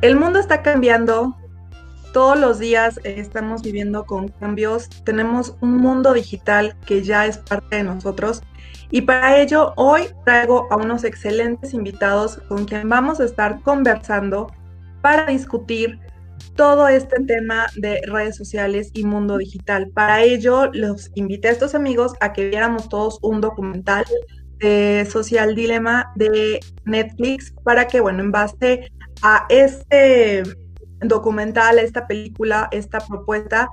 el mundo está cambiando, todos los días estamos viviendo con cambios, tenemos un mundo digital que ya es parte de nosotros. Y para ello hoy traigo a unos excelentes invitados con quien vamos a estar conversando para discutir todo este tema de redes sociales y mundo digital. Para ello los invité a estos amigos a que viéramos todos un documental de Social Dilema de Netflix para que, bueno, en base a este documental, esta película, esta propuesta,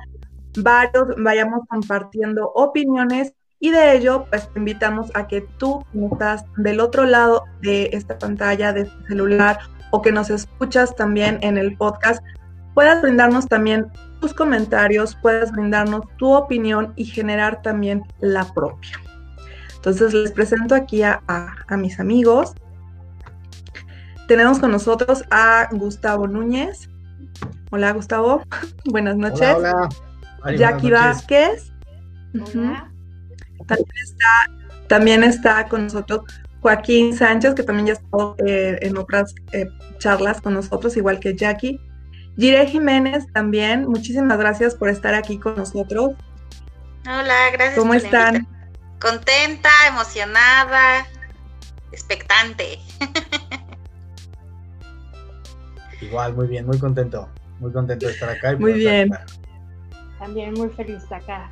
varios vayamos compartiendo opiniones y de ello, pues te invitamos a que tú, que estás del otro lado de esta pantalla, de este celular, o que nos escuchas también en el podcast, puedas brindarnos también tus comentarios, puedas brindarnos tu opinión y generar también la propia. Entonces les presento aquí a, a mis amigos. Tenemos con nosotros a Gustavo Núñez. Hola Gustavo, buenas noches. Hola, Jackie Vázquez. También está, con nosotros Joaquín Sánchez, que también ya ha estado eh, en otras eh, charlas con nosotros, igual que Jackie. Gire Jiménez también, muchísimas gracias por estar aquí con nosotros. Hola, gracias. ¿Cómo están? Contenta, emocionada, expectante. Igual, muy bien, muy contento, muy contento de estar acá. muy bien. También muy feliz acá.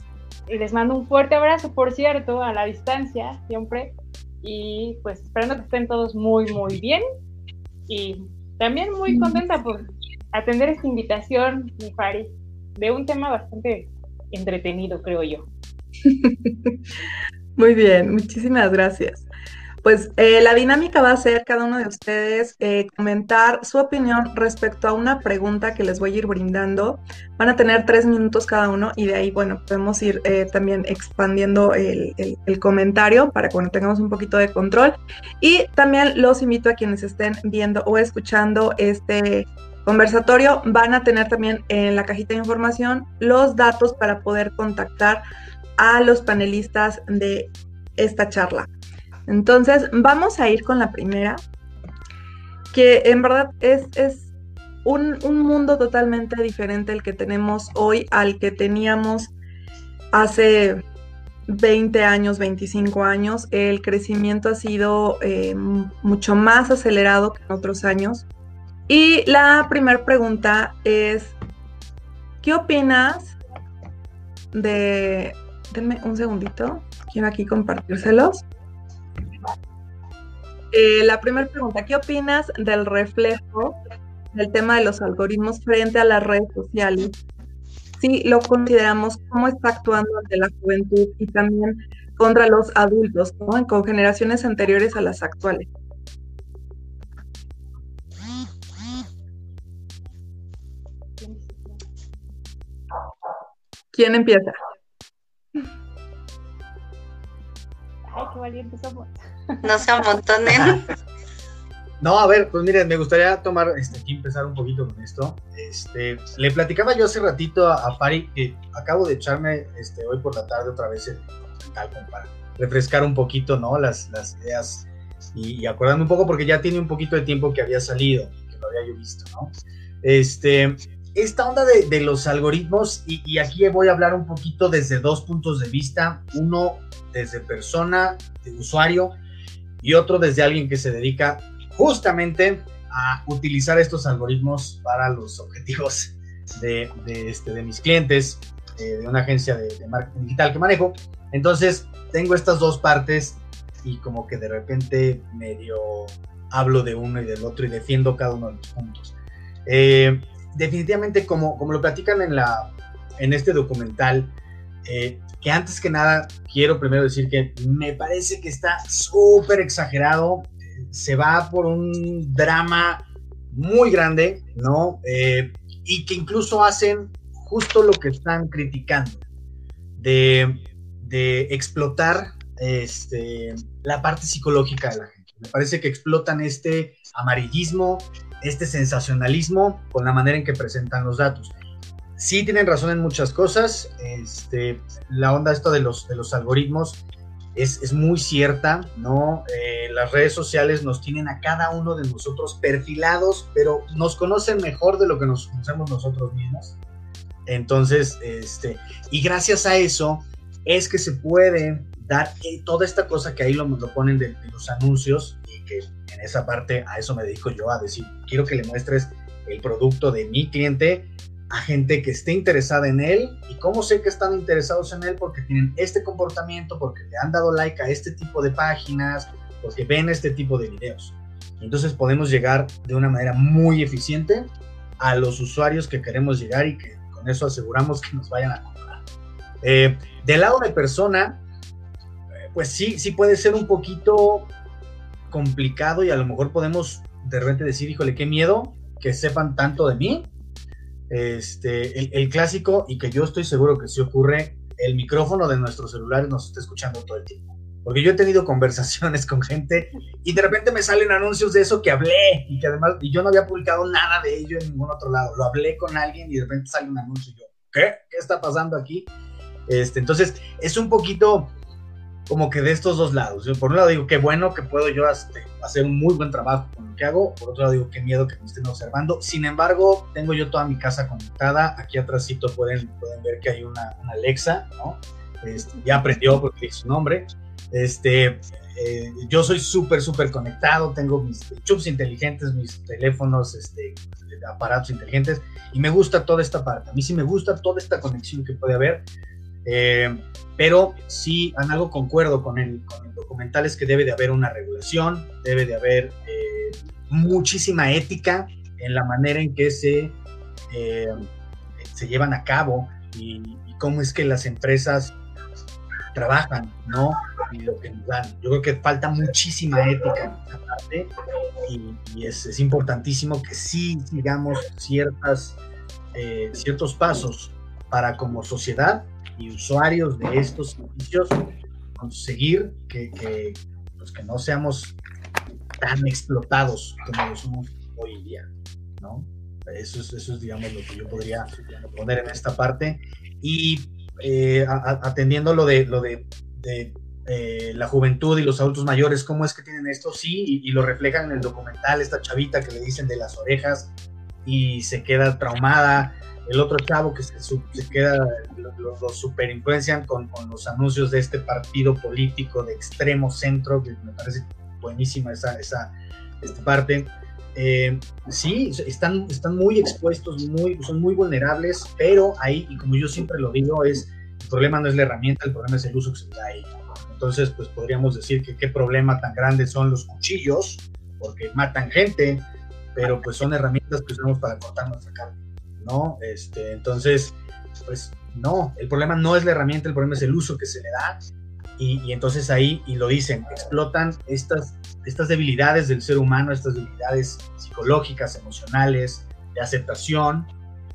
Y les mando un fuerte abrazo, por cierto, a la distancia, siempre. Y pues esperando que estén todos muy, muy bien. Y también muy contenta por atender esta invitación, mi Fari, de un tema bastante entretenido, creo yo. Muy bien, muchísimas gracias. Pues eh, la dinámica va a ser cada uno de ustedes eh, comentar su opinión respecto a una pregunta que les voy a ir brindando. Van a tener tres minutos cada uno y de ahí, bueno, podemos ir eh, también expandiendo el, comentario para que tengamos un poquito de control. Y también los invito a quienes estén viendo o escuchando este conversatorio, van a tener también en la cajita de información los datos para poder contactar a los panelistas de esta charla. Entonces, vamos a ir con la primera, que en verdad es, es un, mundo totalmente diferente el que tenemos hoy al que teníamos hace 20 años, 25 años. El crecimiento ha sido eh, mucho más acelerado que en otros años. Y la primera pregunta es, ¿qué opinas de... Denme un segundito, quiero aquí compartírselos. Eh, la primera pregunta, ¿qué opinas del reflejo del tema de los algoritmos frente a las redes sociales? Si lo consideramos, ¿cómo está actuando ante la juventud y también contra los adultos, con generaciones anteriores a las actuales? ¿Quién empieza? Ay, qué valientes somos. No se amontonen. No, a ver, pues miren, me gustaría tomar, este, aquí empezar un poquito con esto. Este, le platicaba yo hace ratito a, a Pari que acabo de echarme este, hoy por la tarde otra vez el documental para refrescar un poquito, ¿no? Las, las ideas y, y, acordarme un poco porque ya tiene un poquito de tiempo que había salido, que lo había yo visto, ¿no? Este, esta onda de, de los algoritmos, y, y, aquí voy a hablar un poquito desde dos puntos de vista, uno desde persona, de usuario, y otro desde alguien que se dedica justamente a utilizar estos algoritmos para los objetivos de, este, de mis clientes, eh, de una agencia de, de, marketing digital que manejo. Entonces, tengo estas dos partes y como que de repente medio hablo de uno y del otro y defiendo cada uno de los puntos. Eh, definitivamente, como, como lo platican en, la, en este documental, eh, que antes que nada quiero primero decir que me parece que está súper exagerado, se va por un drama muy grande, ¿no? Eh, y que incluso hacen justo lo que están criticando, de, de explotar este, la parte psicológica de la gente. Me parece que explotan este amarillismo, este sensacionalismo con la manera en que presentan los datos sí tienen razón en muchas cosas. Este, la onda esto de los, de los algoritmos es, es muy cierta, ¿no? Eh, las redes sociales nos tienen a cada uno de nosotros perfilados, pero nos conocen mejor de lo que nos conocemos nosotros mismos. Entonces, este, y gracias a eso es que se puede dar eh, toda esta cosa que ahí lo, lo ponen de, de, los anuncios y que en esa parte a eso me dedico yo a decir, quiero que le muestres el producto de mi cliente a gente que esté interesada en él. ¿Y cómo sé que están interesados en él? Porque tienen este comportamiento, porque le han dado like a este tipo de páginas, porque ven este tipo de videos. Entonces podemos llegar de una manera muy eficiente a los usuarios que queremos llegar y que con eso aseguramos que nos vayan a comprar. Eh, del lado de persona, pues sí, sí puede ser un poquito complicado y a lo mejor podemos de repente decir, híjole, qué miedo que sepan tanto de mí, este, el, clásico, y que yo estoy seguro que sí ocurre, el micrófono de nuestros celulares nos está escuchando todo el tiempo. Porque yo he tenido conversaciones con gente y de repente me salen anuncios de eso que hablé y que además y yo no había publicado nada de ello en ningún otro lado. Lo hablé con alguien y de repente sale un anuncio y yo, ¿qué? ¿Qué está pasando aquí? Este, entonces, es un poquito como que de estos dos lados. Por un lado digo, qué bueno que puedo yo este, hacer un muy buen trabajo con lo que hago. Por otro lado digo, qué miedo que me estén observando. Sin embargo, tengo yo toda mi casa conectada. Aquí atrásito pueden, pueden ver que hay una, una Alexa, ¿no? Este, ya aprendió porque es su nombre. Este, eh, yo soy súper, súper conectado. Tengo mis chups inteligentes, mis teléfonos, este, aparatos inteligentes. Y me gusta toda esta parte. A mí sí me gusta toda esta conexión que puede haber. Eh, pero sí, en algo concuerdo con el, con el, documental es que debe de haber una regulación, debe de haber eh, muchísima ética en la manera en que se, eh, se llevan a cabo y, cómo es que las empresas trabajan, ¿no? Y lo que nos dan. Yo creo que falta muchísima ética en esta parte y, y es, es, importantísimo que sí sigamos ciertas, ciertos pasos para como sociedad y usuarios de estos servicios conseguir que, que, pues que no seamos tan explotados como lo somos hoy en día, ¿no? Eso es, eso es, digamos, lo que yo podría poner en esta parte. Y eh, atendiendo lo de, lo de, de eh, la juventud y los adultos mayores, ¿cómo es que tienen esto? Sí, y, y, lo reflejan en el documental, esta chavita que le dicen de las orejas y se queda traumada, el otro chavo que se, se queda, lo, lo, superinfluencian con, con, los anuncios de este partido político de extremo centro, que me parece buenísima esa, esa esta parte. Eh, sí, están, están muy expuestos, muy, son muy vulnerables, pero ahí, y como yo siempre lo digo, es el problema no es la herramienta, el problema es el uso que se le da a ella. Entonces, pues podríamos decir que qué problema tan grande son los cuchillos, porque matan gente, pero pues son herramientas que usamos para cortar nuestra carne. ¿No? Este, entonces, pues no, el problema no es la herramienta, el problema es el uso que se le da. Y, y, entonces ahí, y lo dicen, explotan estas, estas debilidades del ser humano, estas debilidades psicológicas, emocionales, de aceptación,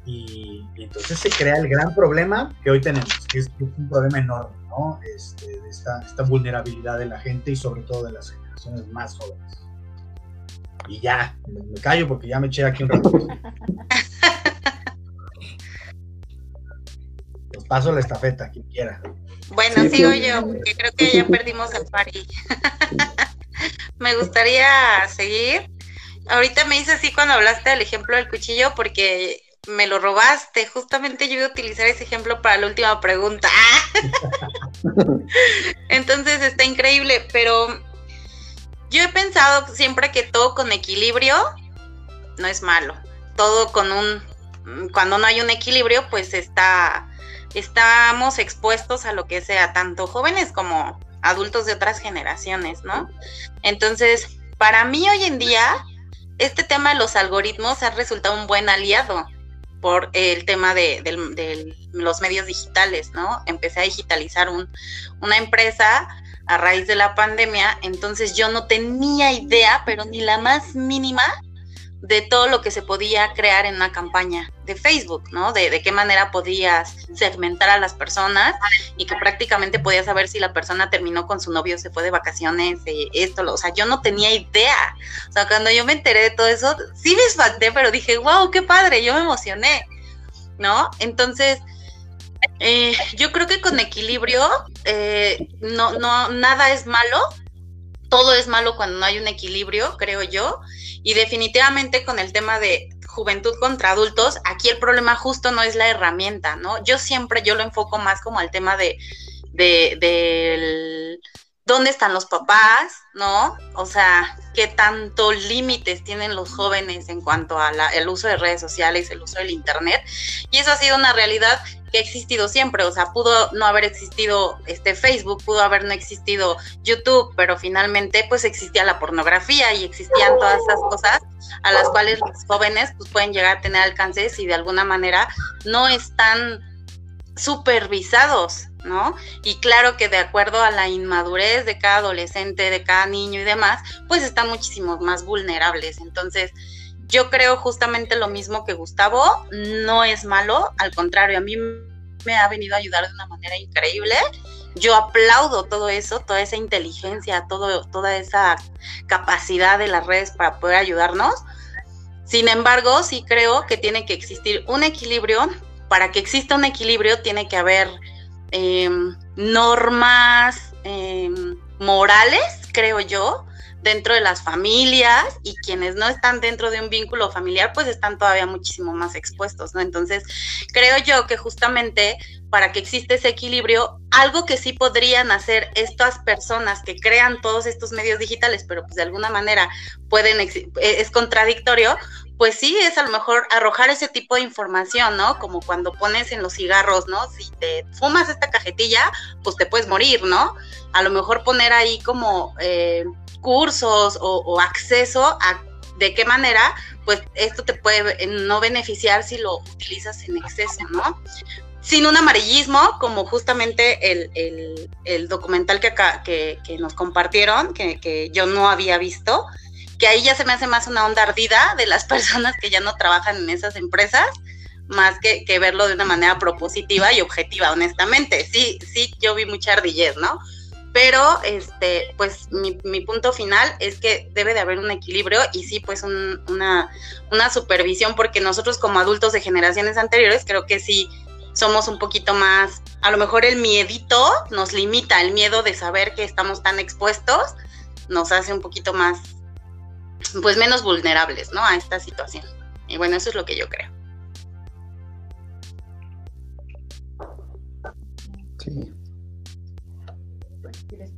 y, y entonces se crea el gran problema que hoy tenemos, que es un problema enorme, ¿no? Este, de esta, esta vulnerabilidad de la gente y sobre todo de las generaciones más jóvenes. Y ya, me callo porque ya me eché aquí un rato. paso la estafeta, quien quiera. Bueno, sí, sigo sí. yo, porque creo que ya perdimos el pari. me gustaría seguir. Ahorita me hice así cuando hablaste del ejemplo del cuchillo, porque me lo robaste. Justamente yo iba a utilizar ese ejemplo para la última pregunta. Entonces está increíble, pero yo he pensado siempre que todo con equilibrio no es malo. Todo con un cuando no hay un equilibrio, pues está estamos expuestos a lo que sea, tanto jóvenes como adultos de otras generaciones, ¿no? Entonces, para mí hoy en día, este tema de los algoritmos ha resultado un buen aliado por el tema de, los medios digitales, ¿no? Empecé a digitalizar un, una empresa a raíz de la pandemia, entonces yo no tenía idea, pero ni la más mínima, de todo lo que se podía crear en una campaña de Facebook, ¿no? De, qué manera podías segmentar a las personas y que prácticamente podías saber si la persona terminó con su novio, se fue de vacaciones, eh, esto, lo, o sea, yo no tenía idea. O sea, cuando yo me enteré de todo eso, sí me espanté, pero dije, wow, qué padre, yo me emocioné, ¿no? Entonces, eh, yo creo que con equilibrio, eh, no, no, nada es malo, todo es malo cuando no hay un equilibrio, creo yo. Y definitivamente con el tema de juventud contra adultos, aquí el problema justo no es la herramienta, ¿no? Yo siempre, yo lo enfoco más como al tema de, de, dónde están los papás, ¿no? O sea, qué tanto límites tienen los jóvenes en cuanto al uso de redes sociales, el uso del Internet. Y eso ha sido una realidad que ha existido siempre, o sea, pudo no haber existido este Facebook, pudo haber no existido YouTube, pero finalmente pues existía la pornografía y existían todas esas cosas a las cuales los jóvenes pues pueden llegar a tener alcance si de alguna manera no están supervisados, ¿no? Y claro que de acuerdo a la inmadurez de cada adolescente, de cada niño y demás, pues están muchísimo más vulnerables. Entonces, yo creo justamente lo mismo que Gustavo, no es malo, al contrario, a mí me ha venido a ayudar de una manera increíble. Yo aplaudo todo eso, toda esa inteligencia, todo, toda esa capacidad de las redes para poder ayudarnos. Sin embargo, sí creo que tiene que existir un equilibrio. Para que exista un equilibrio tiene que haber em, normas em, morales, creo yo, dentro de las familias y quienes no están dentro de un vínculo familiar pues están todavía muchísimo más expuestos, ¿no? Entonces, creo yo que justamente para que exista ese equilibrio, algo que sí podrían hacer estas personas que crean todos estos medios digitales, pero pues de alguna manera pueden, e, es contradictorio, pues sí, es a lo mejor arrojar ese tipo de información, ¿no? Como cuando pones en los cigarros, ¿no? Si te fumas esta cajetilla, pues te puedes morir, ¿no? A lo mejor poner ahí como eh, cursos o, acceso a de qué manera, pues esto te puede no beneficiar si lo utilizas en exceso, ¿no? Sin un amarillismo, como justamente el, el, documental que, acá, que, que, nos compartieron, que, que yo no había visto, que ahí ya se me hace más una onda ardida de las personas que ya no trabajan en esas empresas, más que, que verlo de una manera propositiva y objetiva, honestamente. Sí, sí, yo vi mucha ardillez, ¿no? Pero este, pues mi, punto final es que debe de haber un equilibrio y sí, pues una, una supervisión, porque nosotros como adultos de generaciones anteriores creo que sí somos un poquito más, a lo mejor el miedito nos limita, el miedo de saber que estamos tan expuestos nos hace un poquito más, pues menos vulnerables, ¿no? A esta situación. Y bueno, eso es lo que yo creo.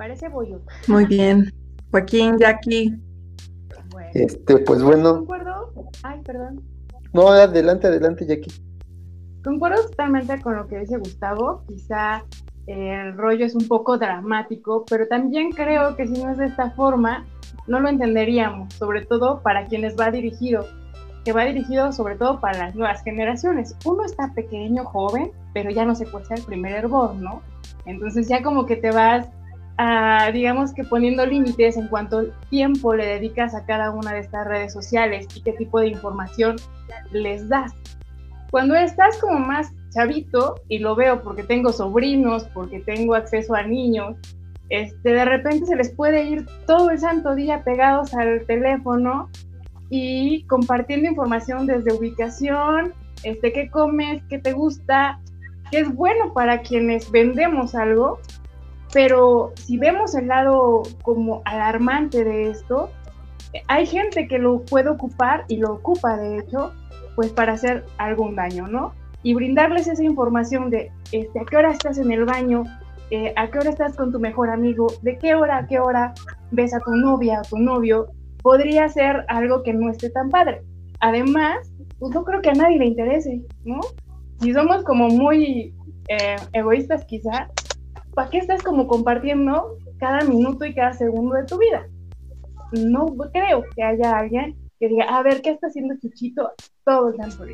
Parece bollo. Muy bien. Joaquín, Jackie. Este, pues bueno. Concuerdo. Ay, perdón. No, adelante, adelante, Jackie. Concuerdo totalmente con lo que dice Gustavo. Quizá el rollo es un poco dramático, pero también creo que si no es de esta forma, no lo entenderíamos, sobre todo para quienes va dirigido, que va dirigido sobre todo para las nuevas generaciones. Uno está pequeño, joven, pero ya no se cuesta el primer hervor, ¿no? Entonces ya como que te vas digamos que poniendo límites en cuanto tiempo le dedicas a cada una de estas redes sociales y qué tipo de información les das. Cuando estás como más chavito, y lo veo porque tengo sobrinos, porque tengo acceso a niños, este, de repente se les puede ir todo el santo día pegados al teléfono y compartiendo información desde ubicación, este, qué comes, qué te gusta, qué es bueno para quienes vendemos algo, pero si vemos el lado como alarmante de esto, hay gente que lo puede ocupar y lo ocupa de hecho, pues para hacer algún daño, ¿no? Y brindarles esa información de este, a qué hora estás en el baño, eh, a qué hora estás con tu mejor amigo, de qué hora a qué hora ves a tu novia o tu novio, podría ser algo que no esté tan padre. Además, pues no creo que a nadie le interese, ¿no? Si somos como muy eh, egoístas quizá, ¿para qué estás como compartiendo cada minuto y cada segundo de tu vida? No creo que haya alguien que diga, a ver, ¿qué está haciendo Chuchito todo el tiempo?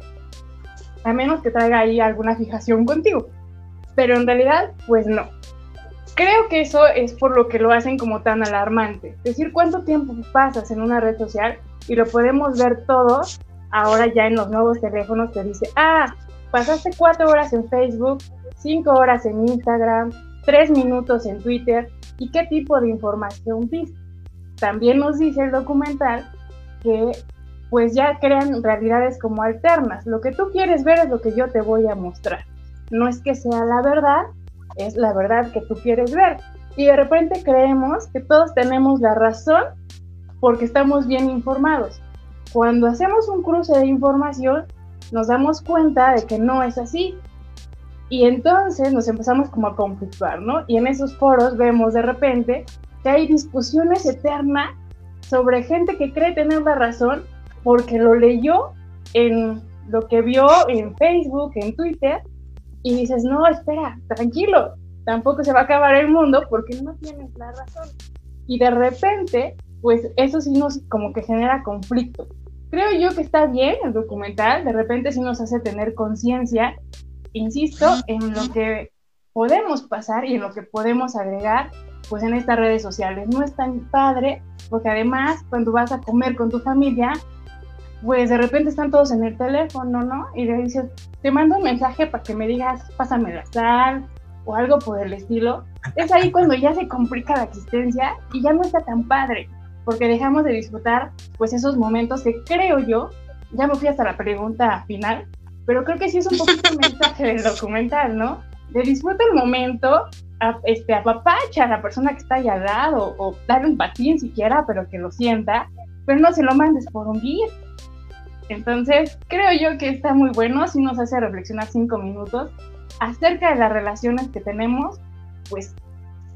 A menos que traiga ahí alguna fijación contigo. Pero en realidad, pues no. Creo que eso es por lo que lo hacen como tan alarmante. Es decir, cuánto tiempo pasas en una red social y lo podemos ver todos ahora ya en los nuevos teléfonos te dice, ah, pasaste cuatro horas en Facebook, cinco horas en Instagram, tres minutos en Twitter y qué tipo de información viste. También nos dice el documental que pues ya crean realidades como alternas. Lo que tú quieres ver es lo que yo te voy a mostrar. No es que sea la verdad, es la verdad que tú quieres ver. Y de repente creemos que todos tenemos la razón porque estamos bien informados. Cuando hacemos un cruce de información, nos damos cuenta de que no es así. Y entonces nos empezamos como a conflictuar, ¿no? Y en esos foros vemos de repente que hay discusiones eternas sobre gente que cree tener la razón porque lo leyó en lo que vio en Facebook, en Twitter, y dices, no, espera, tranquilo, tampoco se va a acabar el mundo porque no tienes la razón. Y de repente, pues eso sí nos como que genera conflicto. Creo yo que está bien el documental, de repente sí nos hace tener conciencia, insisto, en lo que podemos pasar y en lo que podemos agregar pues en estas redes sociales. No es tan padre porque además cuando vas a comer con tu familia, pues de repente están todos en el teléfono, ¿no? Y le dices, te mando un mensaje para que me digas, pásame la sal o algo por el estilo. Es ahí cuando ya se complica la existencia y ya no está tan padre, porque dejamos de disfrutar pues esos momentos que creo yo, ya me fui hasta la pregunta final, pero creo que sí es un poquito el mensaje del documental, ¿no? De disfruta el momento, a, este, apapacha a la persona que está ahí al lado, o darle un patín siquiera, pero que lo sienta, pero no se lo mandes por un guía entonces, creo yo que está muy bueno, si nos hace reflexionar cinco minutos acerca de las relaciones que tenemos, pues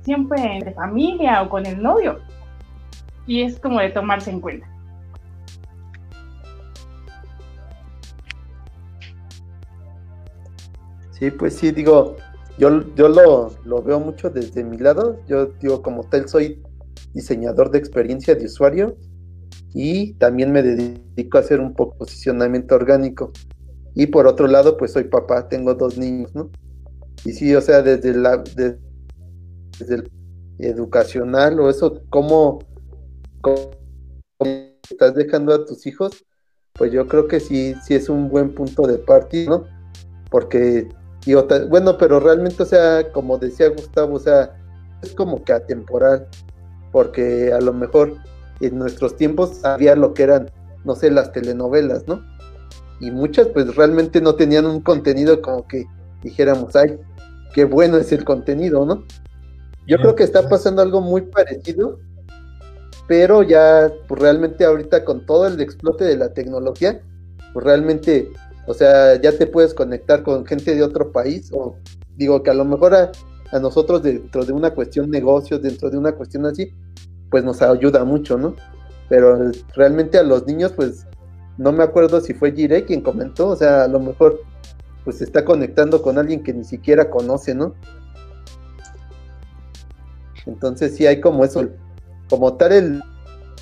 siempre entre familia o con el novio. Y es como de tomarse en cuenta. Sí, pues sí, digo, yo, yo lo, lo veo mucho desde mi lado. Yo digo, como tal, soy diseñador de experiencia de usuario y también me dedico a hacer un posicionamiento orgánico. Y por otro lado, pues soy papá, tengo dos niños, ¿no? Y sí, o sea, desde la desde el educacional o eso, ¿cómo, estás dejando a tus hijos? Pues yo creo que sí, sí es un buen punto de partida, ¿no? Porque, bueno, pero realmente, o sea, como decía Gustavo, o sea, es como que atemporal, porque a lo mejor en nuestros tiempos había lo que eran, no sé, las telenovelas, ¿no? Y muchas pues realmente no tenían un contenido como que dijéramos, ay, qué bueno es el contenido, ¿no? Yo creo que está pasando algo muy parecido, pero ya pues realmente ahorita con todo el explote de la tecnología, pues realmente, o sea, ya te puedes conectar con gente de otro país, o digo que a lo mejor a, nosotros dentro de una cuestión negocios, dentro de una cuestión así, pues nos ayuda mucho, ¿no? Pero realmente a los niños, pues no me acuerdo si fue Jire quien comentó, o sea, a lo mejor pues está conectando con alguien que ni siquiera conoce, ¿no? Entonces sí hay como eso, como tal el,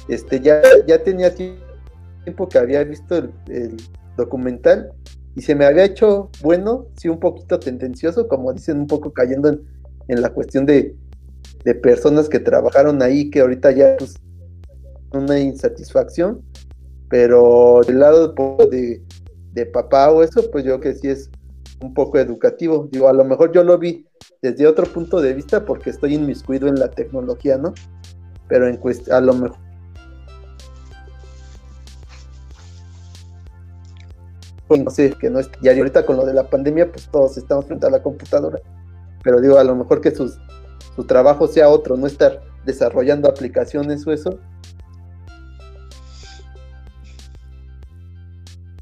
este, ya, ya tenía tiempo que había visto el, documental y se me había hecho bueno, sí un poquito tendencioso, como dicen, un poco cayendo en la cuestión de, de personas que trabajaron ahí que ahorita ya pues una insatisfacción, pero del lado de, de papá o eso, pues yo que sí es un poco educativo. Digo, a lo mejor yo lo vi desde otro punto de vista porque estoy inmiscuido en la tecnología, ¿no? Pero en a lo mejor sé, que no es, y ahorita con lo de la pandemia, pues todos estamos frente a la computadora. Pero digo, a lo mejor que sus su trabajo sea otro, no estar desarrollando aplicaciones o eso.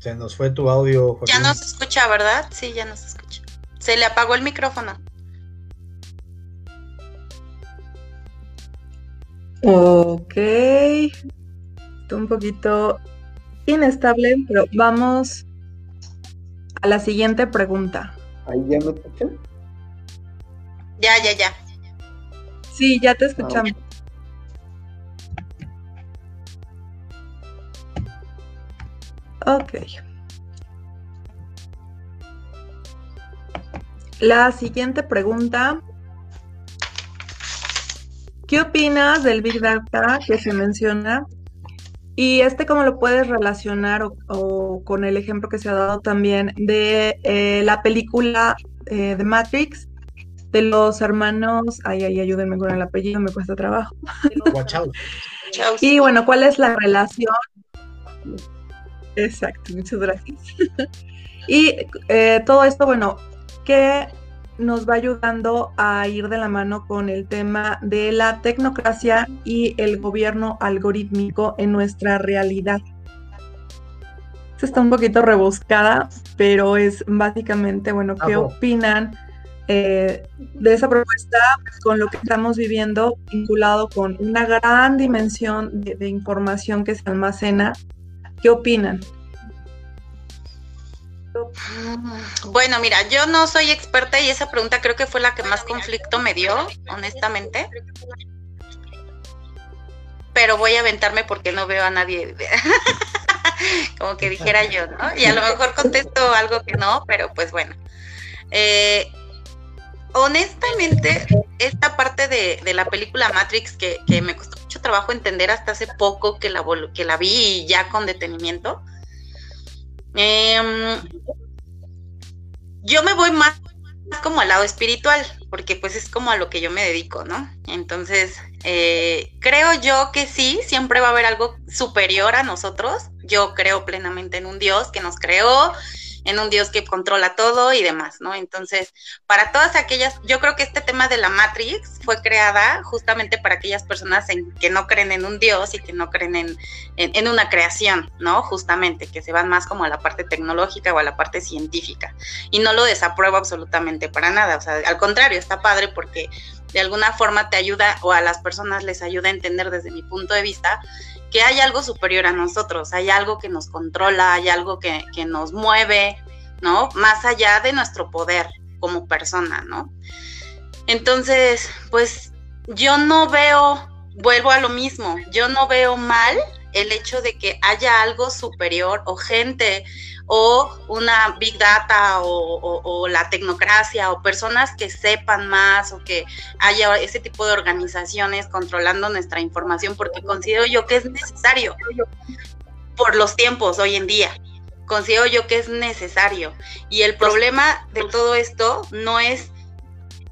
Se nos fue tu audio. Ya no se escucha, ¿verdad? Sí, ya no se escucha. Se le apagó el micrófono. Ok. Está un poquito inestable, pero vamos a la siguiente pregunta. ¿Ahí ya me escuchan? Ya, ya, ya. Sí, ya te escuchamos. Ok. La siguiente pregunta. ¿Qué opinas del Big Data que se menciona? Y este, ¿cómo lo puedes relacionar o, con el ejemplo que se ha dado también de eh, la película eh, de Matrix de los hermanos, ay, ay, ayúdenme con el apellido, me cuesta trabajo. y bueno, ¿cuál es la relación? Exacto, muchas gracias. y eh, todo esto, bueno, ¿qué nos va ayudando a ir de la mano con el tema de la tecnocracia y el gobierno algorítmico en nuestra realidad. está un poquito rebuscada, pero es básicamente, bueno, ¿qué opinan eh, de esa propuesta con lo que estamos viviendo vinculado con una gran dimensión de información que se almacena? ¿Qué opinan? Mm, bueno, mira, yo no soy experta y esa pregunta creo que fue la que más conflicto me dio, honestamente. Pero voy a aventarme porque no veo a nadie. Como que dijera yo, ¿no? Y a lo mejor contesto algo que no, pero pues bueno. Eh, honestamente, esta parte de, la película Matrix que, me costó mucho trabajo entender hasta hace poco que la, que la vi ya con detenimiento, Em, yo me voy más como al lado espiritual, porque pues es como a lo que yo me dedico, ¿no? Entonces, eh, creo yo que sí, siempre va a haber algo superior a nosotros. Yo creo plenamente en un Dios que nos creó en un Dios que controla todo y demás, ¿no? Entonces, para todas aquellas, yo creo que este tema de la Matrix fue creada justamente para aquellas personas en, que no creen en un Dios y que no creen en, en, una creación, ¿no? Justamente, que se van más como a la parte tecnológica o a la parte científica. Y no lo desapruebo absolutamente para nada, o sea, al contrario, está padre porque de alguna forma te ayuda o a las personas les ayuda a entender desde mi punto de vista que hay algo superior a nosotros, hay algo que nos controla, hay algo que, nos mueve, ¿no? Más allá de nuestro poder como persona, ¿no? Entonces, pues yo no veo, vuelvo a lo mismo, yo no veo mal el hecho de que haya algo superior o gente o una big data o, la tecnocracia o personas que sepan más o que haya ese tipo de organizaciones controlando nuestra información porque considero yo que es necesario por los tiempos hoy en día. Considero yo que es necesario. Y el problema de todo esto no es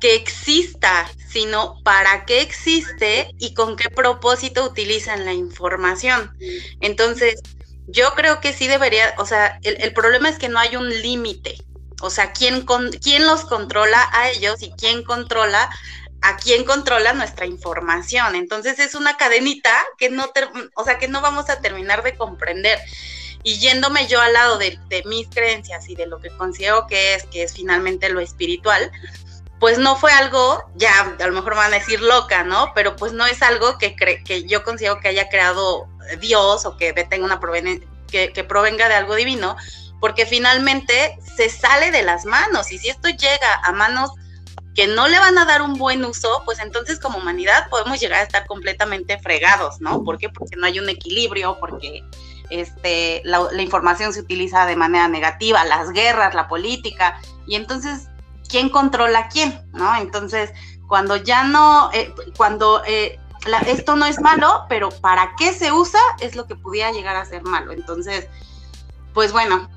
que exista, sino para qué existe y con qué propósito utilizan la información. Entonces, yo creo que sí debería, o sea, el, problema es que no hay un límite. O sea, ¿quién, ¿quién los controla a ellos y quién controla a quién controla nuestra información? Entonces es una cadenita que no, o sea, que no vamos a terminar de comprender. Y yéndome yo al lado de, mis creencias y de lo que considero que es, que es finalmente lo espiritual, pues no fue algo, ya a lo mejor van a decir loca, ¿no? Pero pues no es algo que, que yo considero que haya creado Dios o que tenga una que, que provenga de algo divino, porque finalmente se sale de las manos y si esto llega a manos que no le van a dar un buen uso, pues entonces como humanidad podemos llegar a estar completamente fregados, ¿no? ¿Por qué? Porque no hay un equilibrio, porque este, la, información se utiliza de manera negativa, las guerras, la política, y entonces, ¿quién controla a quién? ¿No? Entonces, cuando ya no, eh, cuando eh, esto no es malo, pero para qué se usa es lo que pudiera llegar a ser malo. Entonces, pues bueno,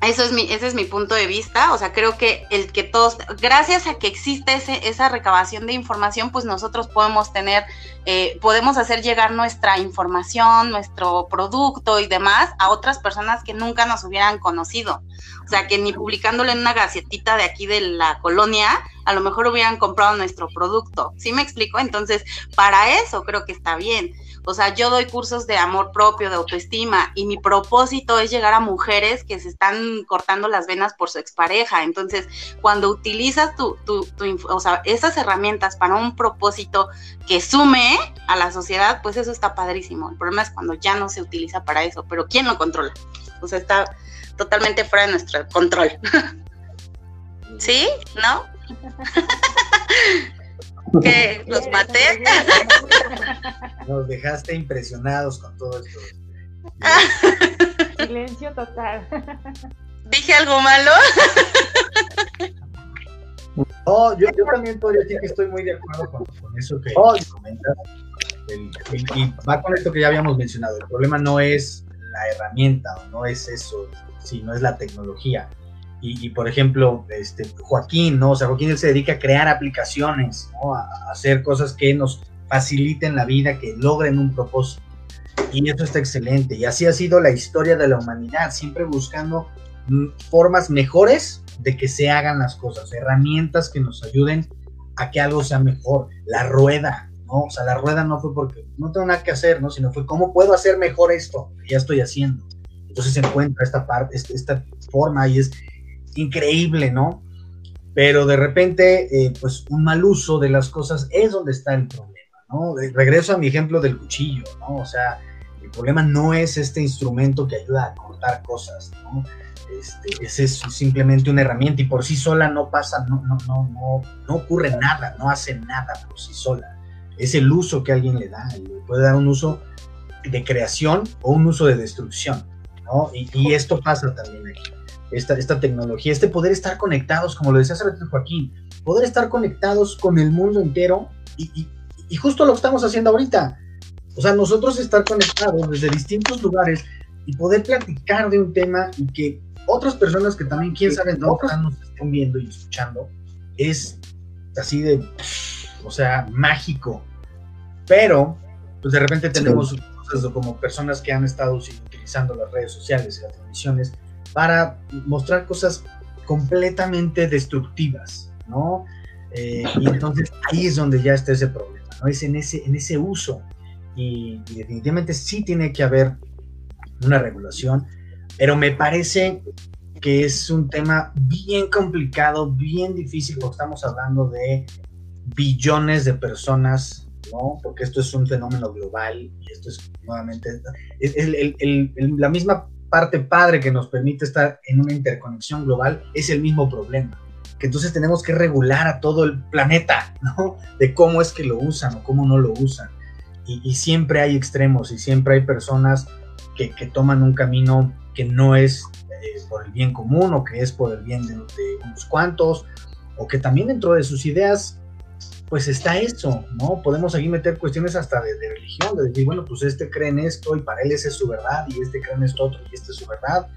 eso es mi, ese es mi punto de vista. O sea, creo que el que todos, gracias a que existe ese, esa recabación de información, pues nosotros podemos tener, eh, podemos hacer llegar nuestra información, nuestro producto y demás a otras personas que nunca nos hubieran conocido. O sea, que ni publicándolo en una gacetita de aquí de la colonia, a lo mejor hubieran comprado nuestro producto. ¿Sí me explico? Entonces, para eso creo que está bien. O sea, yo doy cursos de amor propio, de autoestima, y mi propósito es llegar a mujeres que se están cortando las venas por su expareja. Entonces, cuando utilizas tu, tu, o sea, esas herramientas para un propósito que sume a la sociedad, pues eso está padrísimo. El problema es cuando ya no se utiliza para eso, pero ¿quién lo controla? O sea, está totalmente fuera de nuestro control. ¿Sí? ¿No? que los maté. Nos dejaste impresionados con todo esto. Silencio total. ¿Dije algo malo? Oh, yo, yo, también podría decir que estoy muy de acuerdo con, eso que oh. comentas. y, va con esto que ya habíamos mencionado. El problema no es la herramienta, no es eso, sino es la tecnología. Y, por ejemplo, este, Joaquín, ¿no? O sea, Joaquín él se dedica a crear aplicaciones, ¿no? A, hacer cosas que nos faciliten la vida, que logren un propósito. Y eso está excelente. Y así ha sido la historia de la humanidad, siempre buscando formas mejores de que se hagan las cosas, herramientas que nos ayuden a que algo sea mejor. La rueda, ¿no? O sea, la rueda no fue porque no tengo nada que hacer, ¿no? Sino fue cómo puedo hacer mejor esto que ya estoy haciendo. Entonces se encuentra esta parte, esta, esta forma y es increíble, ¿no? Pero de repente, eh, pues un mal uso de las cosas es donde está el problema, ¿no? Regreso a mi ejemplo del cuchillo, ¿no? O sea, el problema no es este instrumento que ayuda a cortar cosas, ¿no? Este, es simplemente una herramienta y por sí sola no pasa, no, no, no, no, ocurre nada, no hace nada por sí sola. Es el uso que alguien le da, le puede dar un uso de creación o un uso de destrucción, ¿no? Y, y esto pasa también aquí. Esta, esta, tecnología, este poder estar conectados, como lo decía hace Joaquín, poder estar conectados con el mundo entero y, y, y, justo lo que estamos haciendo ahorita. O sea, nosotros estar conectados desde distintos lugares y poder platicar de un tema y que otras personas que también, quién sabe, no nos estén viendo y escuchando, es así de, o sea, mágico. Pero, pues de repente tenemos cosas como personas que han estado utilizando las redes sociales y las televisiones para mostrar cosas completamente destructivas, ¿no? Eh, y entonces ahí es donde ya está ese problema, ¿no? Es en ese, en ese uso. Y, y definitivamente sí tiene que haber una regulación, pero me parece que es un tema bien complicado, bien difícil, porque estamos hablando de billones de personas, ¿no? Porque esto es un fenómeno global y esto es nuevamente es el, el, el, la misma parte padre que nos permite estar en una interconexión global es el mismo problema. Que entonces tenemos que regular a todo el planeta, ¿no? De cómo es que lo usan o cómo no lo usan. Y, siempre hay extremos y siempre hay personas que, que toman un camino que no es eh, por el bien común o que es por el bien de, de, unos cuantos, o que también dentro de sus ideas, pues está eso, ¿no? Podemos aquí meter cuestiones hasta de, religión, de decir, bueno, pues este cree en esto y para él esa es su verdad, y este cree en esto otro y esta es su verdad.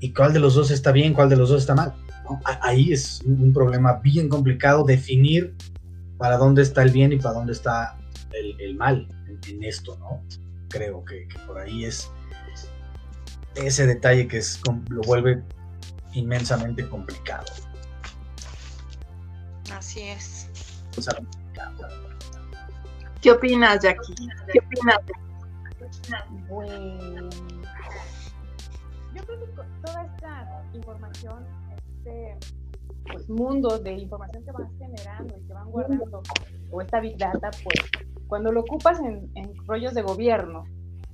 ¿Y cuál de los dos está bien, cuál de los dos está mal? Ahí es un problema bien complicado definir para dónde está el bien y para dónde está el, mal en, en, esto, ¿no? Creo que, que por ahí es ese detalle que es, lo vuelve inmensamente complicado. Así es. O sea, ¿Qué opinas, Jackie? ¿Qué opinas? Bueno, yo creo que toda esta información, este pues, mundo de información que van generando y que van guardando, o esta big data, pues cuando lo ocupas en, en rollos de gobierno,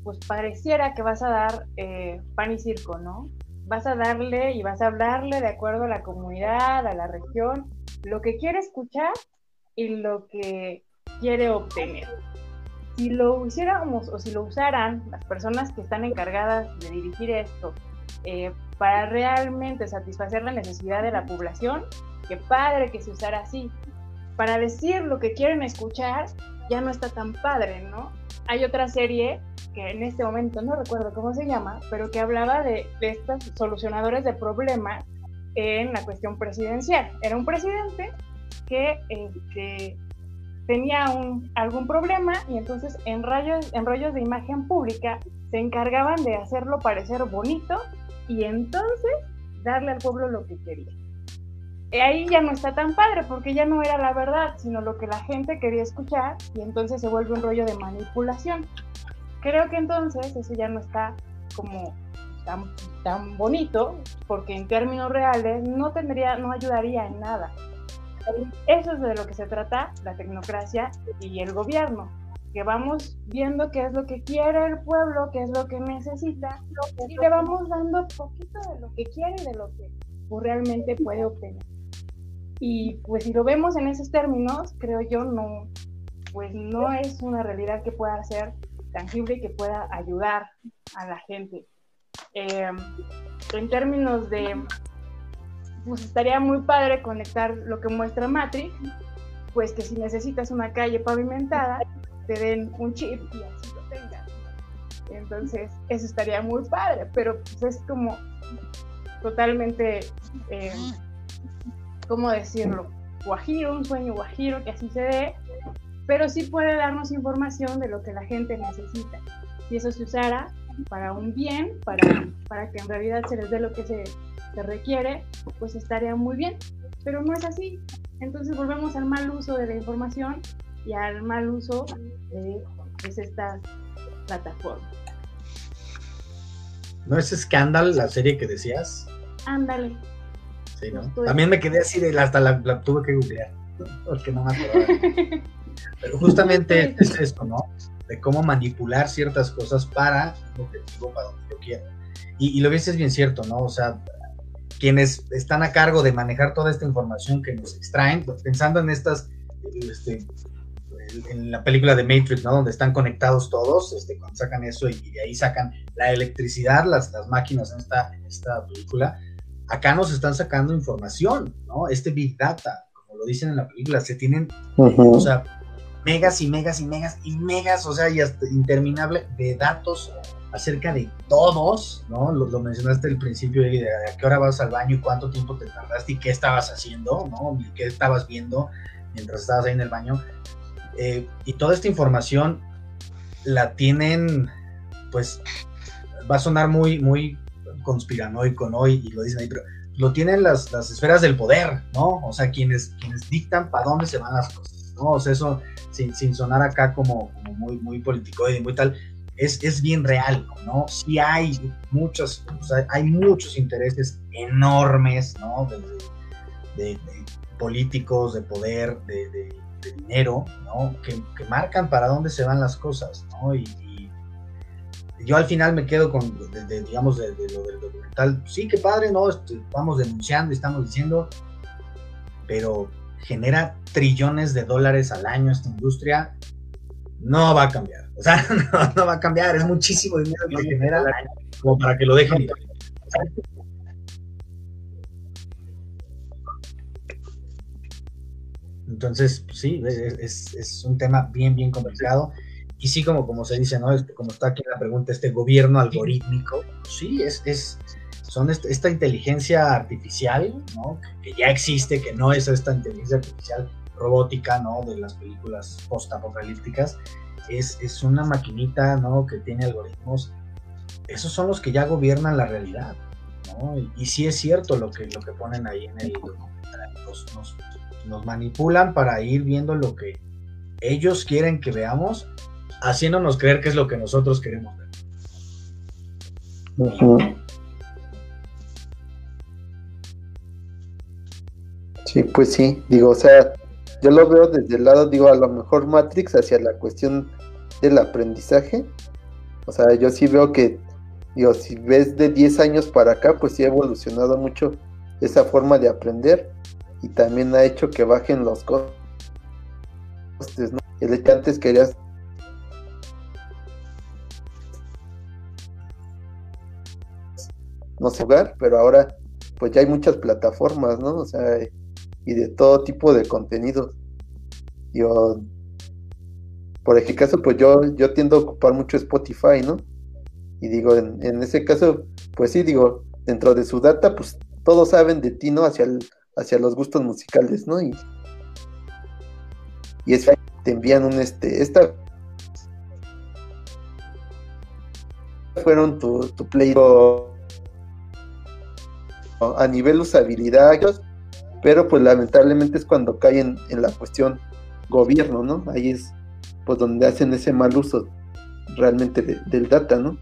pues pareciera que vas a dar eh, pan y circo, ¿no? Vas a darle y vas a hablarle de acuerdo a la comunidad, a la región, lo que quiere escuchar y lo que quiere obtener. Si lo hiciéramos o si lo usaran las personas que están encargadas de dirigir esto eh, para realmente satisfacer la necesidad de la población, qué padre que se usara así. Para decir lo que quieren escuchar, ya no está tan padre, ¿no? Hay otra serie que en este momento no recuerdo cómo se llama, pero que hablaba de, de estos solucionadores de problemas en la cuestión presidencial. Era un presidente que este, tenía un, algún problema y entonces en, rayos, en rollos de imagen pública se encargaban de hacerlo parecer bonito y entonces darle al pueblo lo que quería. Y ahí ya no está tan padre porque ya no era la verdad, sino lo que la gente quería escuchar y entonces se vuelve un rollo de manipulación. Creo que entonces eso ya no está como tan, tan bonito porque en términos reales no tendría, no ayudaría en nada. Eso es de lo que se trata la tecnocracia y el gobierno, que vamos viendo qué es lo que quiere el pueblo, qué es lo que necesita, y le vamos dando poquito de lo que quiere de lo que realmente puede obtener. Y pues si lo vemos en esos términos, creo yo no, pues no es una realidad que pueda ser tangible y que pueda ayudar a la gente. Eh, en términos de, pues estaría muy padre conectar lo que muestra Matrix, pues que si necesitas una calle pavimentada, te den un chip y así lo tengas. Entonces, eso estaría muy padre, pero pues es como totalmente eh, ¿cómo decirlo? Guajiro, un sueño guajiro, que así se dé, pero sí puede darnos información de lo que la gente necesita. Si eso se usara para un bien, para, para que en realidad se les dé lo que se, se requiere, pues estaría muy bien. Pero no es así. Entonces volvemos al mal uso de la información y al mal uso de pues, estas plataformas. ¿No es Scandal la serie que decías? Ándale. Sí, ¿no? También me quedé así de hasta la, la tuve que googlear, porque no me acordaba. Pero justamente es esto, ¿no? De cómo manipular ciertas cosas para un objetivo, para donde yo quiero. Y, y lo ves es bien cierto, ¿no? O sea, quienes están a cargo de manejar toda esta información que nos extraen, pues, pensando en estas, este, en la película de Matrix, ¿no? Donde están conectados todos, este, cuando sacan eso y, de ahí sacan la electricidad, las, las máquinas en esta, en esta película, acá nos están sacando información, ¿no? Este Big Data, como lo dicen en la película, se tienen, o sea, megas y megas y megas y megas, o sea, y hasta interminable de datos acerca de todos, ¿no? Lo, lo mencionaste al principio, de a qué hora vas al baño y cuánto tiempo te tardaste y qué estabas haciendo, ¿no? Y qué estabas viendo mientras estabas ahí en el baño. Eh, y toda esta información la tienen, pues, va a sonar muy, muy conspiranoico, ¿no? Y, y lo dicen ahí, pero lo tienen las, las, esferas del poder, ¿no? O sea, quienes, quienes dictan para dónde se van las cosas, ¿no? O sea, eso, sin, sonar acá como, muy, muy político y muy tal, es, bien real, ¿no? Sí hay muchos, hay muchos intereses enormes, ¿no? De, de, de políticos, de poder, de, dinero, ¿no? Que, que, marcan para dónde se van las cosas, ¿no? Y, yo al final me quedo con, digamos, de, lo del documental, sí, qué padre, ¿no? Estamos denunciando y estamos diciendo, pero genera trillones de dólares al año esta industria, no va a cambiar. O sea, no, no va a cambiar. Es muchísimo dinero que genera como para que lo dejen. Entonces, sí, es, es, un tema bien, bien complicado. Y sí, como, como se dice, ¿no? Este, como está aquí la pregunta, este gobierno algorítmico, sí, es, es son esta inteligencia artificial, ¿no? Que, ya existe, que no es esta inteligencia artificial robótica, ¿no? De las películas post-apocalípticas, es, es, una maquinita, ¿no? Que tiene algoritmos. Esos son los que ya gobiernan la realidad. Y, sí es cierto lo que, lo que ponen ahí en el documental. Nos manipulan para ir viendo lo que ellos quieren que veamos, haciéndonos creer que es lo que nosotros queremos ver. Uh -huh. Sí, pues sí, digo, o sea, yo lo veo desde el lado, digo, a lo mejor Matrix hacia la cuestión del aprendizaje. O sea, yo sí veo que, digo, si ves de 10 años para acá, pues sí ha evolucionado mucho esa forma de aprender y también ha hecho que bajen los costes, ¿no? El hecho antes querías no sé jugar, pero ahora pues ya hay muchas plataformas, ¿no? O sea, y de todo tipo de contenidos. Yo, por ejemplo, caso, pues yo, yo tiendo a ocupar mucho Spotify, ¿no? Y digo, en, en, ese caso, pues sí, digo, dentro de su data, pues todos saben de ti, ¿no? Hacia, el, hacia los gustos musicales, ¿no? Y, y es te envían un, este, esta fueron tu, tu play a nivel usabilidad, pero pues lamentablemente es cuando caen en la cuestión gobierno, ¿no? Ahí es pues donde hacen ese mal uso realmente de, del data, ¿no?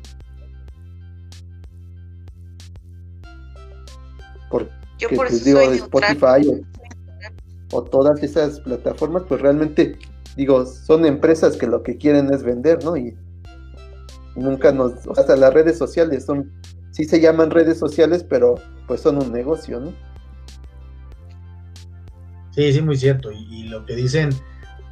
Porque Yo por pues, digo, Spotify o, o, todas esas plataformas, pues realmente, digo, son empresas que lo que quieren es vender, ¿no? Y nunca nos, hasta las redes sociales son, sí se llaman redes sociales, pero pues son un negocio, ¿no? Sí, sí, muy cierto. Y, y, lo que dicen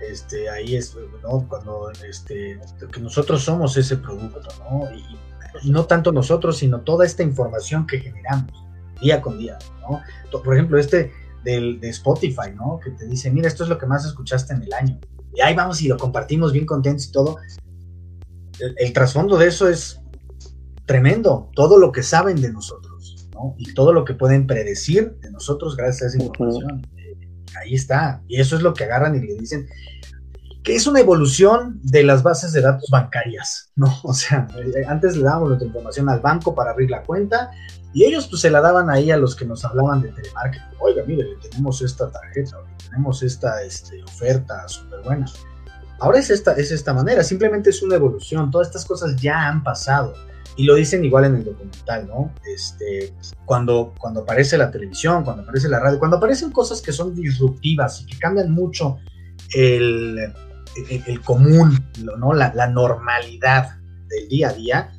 este, ahí es, ¿no? Cuando este, que nosotros somos ese producto, ¿no? Y, y, no tanto nosotros, sino toda esta información que generamos día con día, ¿no? Por ejemplo, este del, de Spotify, ¿no? Que te dice, mira, esto es lo que más escuchaste en el año. Y ahí vamos y lo compartimos bien contentos y todo. El, el trasfondo de eso es tremendo, todo lo que saben de nosotros, ¿no? Y todo lo que pueden predecir de nosotros gracias a esa información. Ahí está. Y eso es lo que agarran y le dicen, que es una evolución de las bases de datos bancarias, ¿no? O sea, eh, antes le dábamos nuestra información al banco para abrir la cuenta y ellos pues se la daban ahí a los que nos hablaban de telemarketing. Oiga, mire, tenemos esta tarjeta, tenemos esta este, oferta súper buena. Ahora es esta, es esta manera, simplemente es una evolución, todas estas cosas ya han pasado. Y lo dicen igual en el documental, ¿no? Este, cuando, cuando aparece la televisión, cuando aparece la radio, cuando aparecen cosas que son disruptivas y que cambian mucho el, el, común, ¿no? La, la, normalidad del día a día,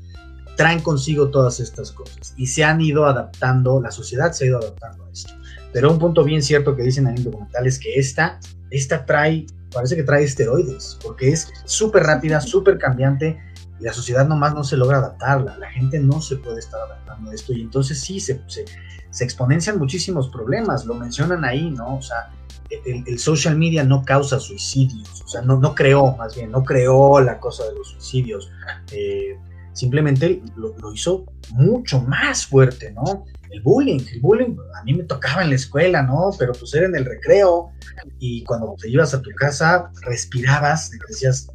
traen consigo todas estas cosas y se han ido adaptando, la sociedad se ha ido adaptando a esto. Pero un punto bien cierto que dicen en el documental es que esta, esta trae, parece que trae esteroides, porque es súper rápida, súper cambiante y la sociedad nomás no se logra adaptarla, la gente no se puede estar adaptando a esto y entonces sí, se, se, se exponencian muchísimos problemas, lo mencionan ahí, ¿no? O sea, el, social media no causa suicidios, o sea, no, no creó, más bien, no creó la cosa de los suicidios, eh, simplemente lo, hizo mucho más fuerte, ¿no? El bullying, el bullying a mí me tocaba en la escuela, ¿no? Pero pues era en el recreo y cuando te ibas a tu casa respirabas y decías,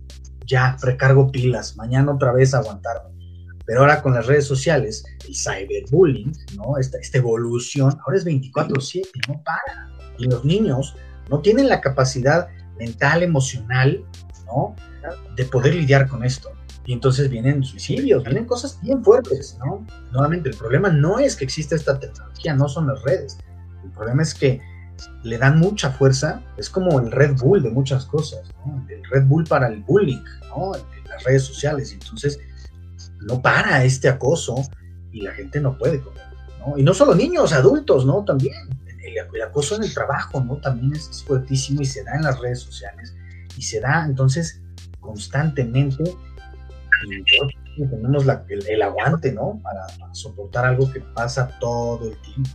ya, recargo pilas, mañana otra vez aguantarme. Pero ahora con las redes sociales, el cyberbullying, ¿no? Esta, esta evolución, ahora es 24/7, no para y los niños no tienen la capacidad mental, emocional, ¿no? De poder lidiar con esto. Y entonces vienen suicidios, vienen cosas bien fuertes, ¿no? Nuevamente, el problema no es que exista esta tecnología, no son las redes. El problema es que le dan mucha fuerza, es como el Red Bull de muchas cosas, ¿no? El Red Bull para el bullying, ¿no? En las redes sociales. Entonces no para este acoso y la gente no puede comer, ¿no? Y no solo niños, adultos, ¿no? También el, acoso en el trabajo, ¿no? También es, fuertísimo y se da en las redes sociales y se da entonces constantemente y tenemos el, aguante, ¿no? Para, soportar algo que pasa todo el tiempo.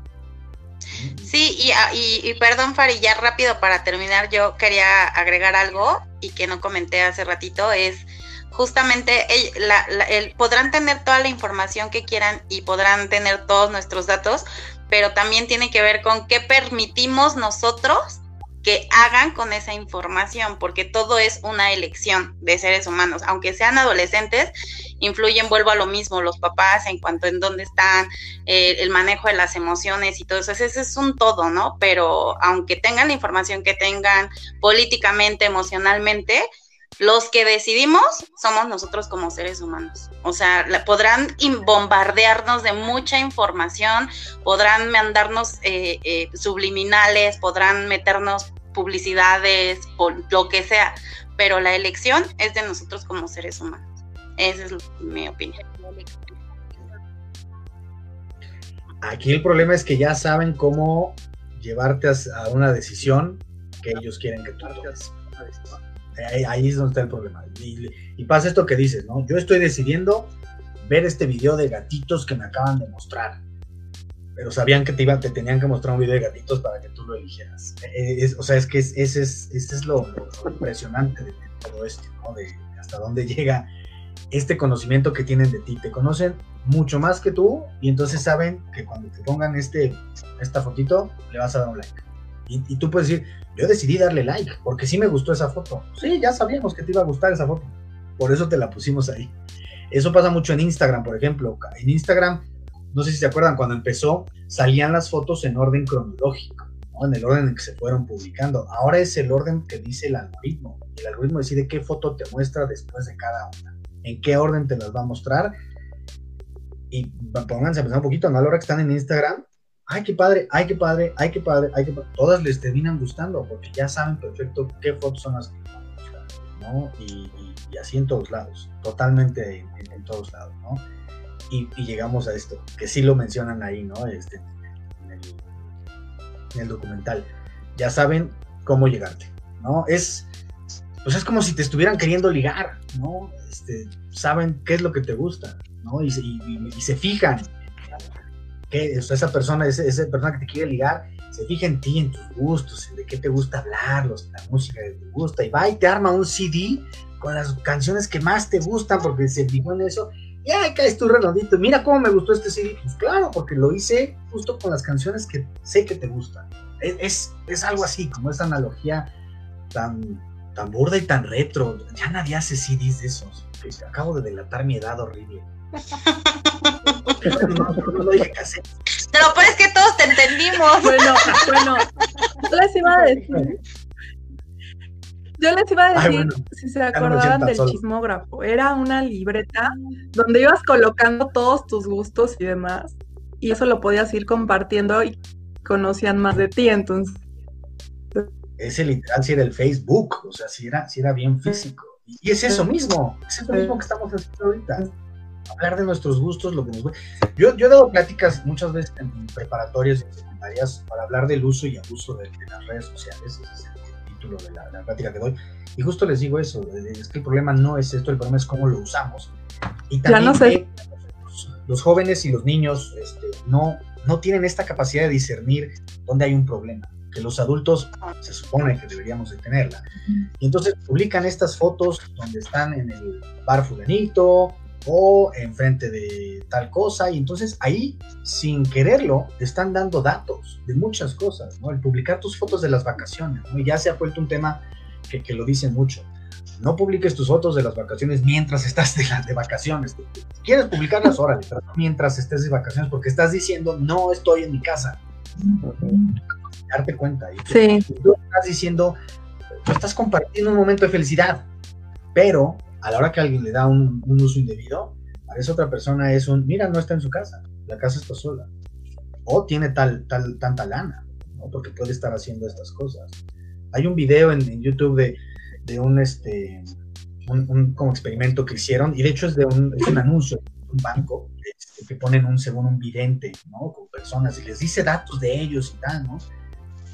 Sí, y, ah, y, perdón, Fari, ya rápido para terminar, yo quería agregar algo y que no comenté hace ratito, es justamente el, podrán tener toda la información que quieran y podrán tener todos nuestros datos, pero también tiene que ver con qué permitimos nosotros que hagan con esa información, porque todo es una elección de seres humanos, aunque sean adolescentes, influyen, vuelvo a lo mismo, los papás en cuanto en dónde están, eh, el manejo de las emociones y todo eso, ese es un todo, ¿no? Pero aunque tengan la información que tengan políticamente, emocionalmente, los que decidimos somos nosotros como seres humanos. O sea, podrán bombardearnos de mucha información, podrán mandarnos eh, eh, subliminales, podrán meternos publicidades, lo que sea, pero la elección es de nosotros como seres humanos. Esa es mi opinión. Aquí el problema es que ya saben cómo llevarte a una decisión que ellos quieren que tú tomes. Ahí, es donde está el problema. Y, pasa esto que dices, ¿no? Yo estoy decidiendo ver este video de gatitos que me acaban de mostrar. Pero sabían que te, iba, te tenían que mostrar un video de gatitos para que tú lo eligieras. E, o sea, es que ese es, es lo, impresionante de, todo esto, ¿no? De hasta dónde llega este conocimiento que tienen de ti. Te conocen mucho más que tú y entonces saben que cuando te pongan este, esta fotito, le vas a dar un like. Y, y tú puedes decir, yo decidí darle like, porque sí me gustó esa foto. Sí, ya sabíamos que te iba a gustar esa foto. Por eso te la pusimos ahí. Eso pasa mucho en Instagram, por ejemplo. En Instagram, no sé si se acuerdan, cuando empezó, salían las fotos en orden cronológico, en el orden en que se fueron publicando. Ahora es el orden que dice el algoritmo. El algoritmo decide qué foto te muestra después de cada una, en qué orden te las va a mostrar. Y pónganse a pensar un poquito, ¿no? A la hora que están en Instagram, ay, qué padre, ay, qué padre, ay, qué padre, ay, qué padre. Todas les terminan gustando porque ya saben perfecto qué fotos son las que van a buscar, ¿no? Y, así en todos lados, totalmente en, todos lados, ¿no? Y, llegamos a esto, que sí lo mencionan ahí, ¿no? Este, en, el, en el documental. Ya saben cómo llegarte, ¿no? Es, pues es como si te estuvieran queriendo ligar, ¿no? Este, saben qué es lo que te gusta, ¿no? Y, y se fijan que esa persona, esa persona que te quiere ligar, se fija en ti, en tus gustos, en de qué te gusta hablar, la música que te gusta, y va y te arma un CD con las canciones que más te gustan porque se fijó en eso, y ahí caes tú redondito, mira cómo me gustó este CD, pues claro, porque lo hice justo con las canciones que sé que te gustan. Es, es, algo así, como esa analogía tan, tan burda y tan retro. Ya nadie hace CDs de esos. Acabo de delatar mi edad horrible. no, no, dije Pero, pero es que todos te entendimos. Bueno, bueno, yo les iba a decir. Yo les iba a decir, si se acordaban del chismógrafo, era una libreta donde ibas colocando todos tus gustos y demás, y eso lo podías ir compartiendo y conocían más de ti, entonces. Ese literal si era el Facebook, o sea, si era, si era bien físico. Y es eso mismo, es eso mismo que estamos haciendo ahorita. Hablar de nuestros gustos, lo que nos yo, yo he dado pláticas muchas veces en preparatorias y en secundarias para hablar del uso y abuso de, las redes sociales, es título de la, plática que doy, y justo les digo eso, es que el problema no es esto, el problema es cómo lo usamos. Y también ya no sé. los, jóvenes y los niños este, no, no tienen esta capacidad de discernir dónde hay un problema que los adultos se supone que deberíamos de tenerla. Y entonces publican estas fotos donde están en el bar fulanito, o enfrente de tal cosa, y entonces ahí, sin quererlo, te están dando datos de muchas cosas, ¿no? El publicar tus fotos de las vacaciones, ¿no? ya se ha vuelto un tema que, que, lo dicen mucho. No publiques tus fotos de las vacaciones mientras estás de, de vacaciones. Quieres publicarlas, órale, pero no mientras estés de vacaciones, porque estás diciendo, no estoy en mi casa. Darte cuenta. Y sí. Tú estás diciendo, tú estás compartiendo un momento de felicidad, pero a la hora que alguien le da un, uso indebido, a esa otra persona es un, mira, no está en su casa, la casa está sola. O tiene tal, tal, tanta lana, ¿no? porque puede estar haciendo estas cosas. Hay un video en, YouTube de, de, un, este, un, como experimento que hicieron, y de hecho es de un, es un anuncio un banco este, que ponen un, según un vidente, ¿no? Con personas y les dice datos de ellos y tal, ¿no?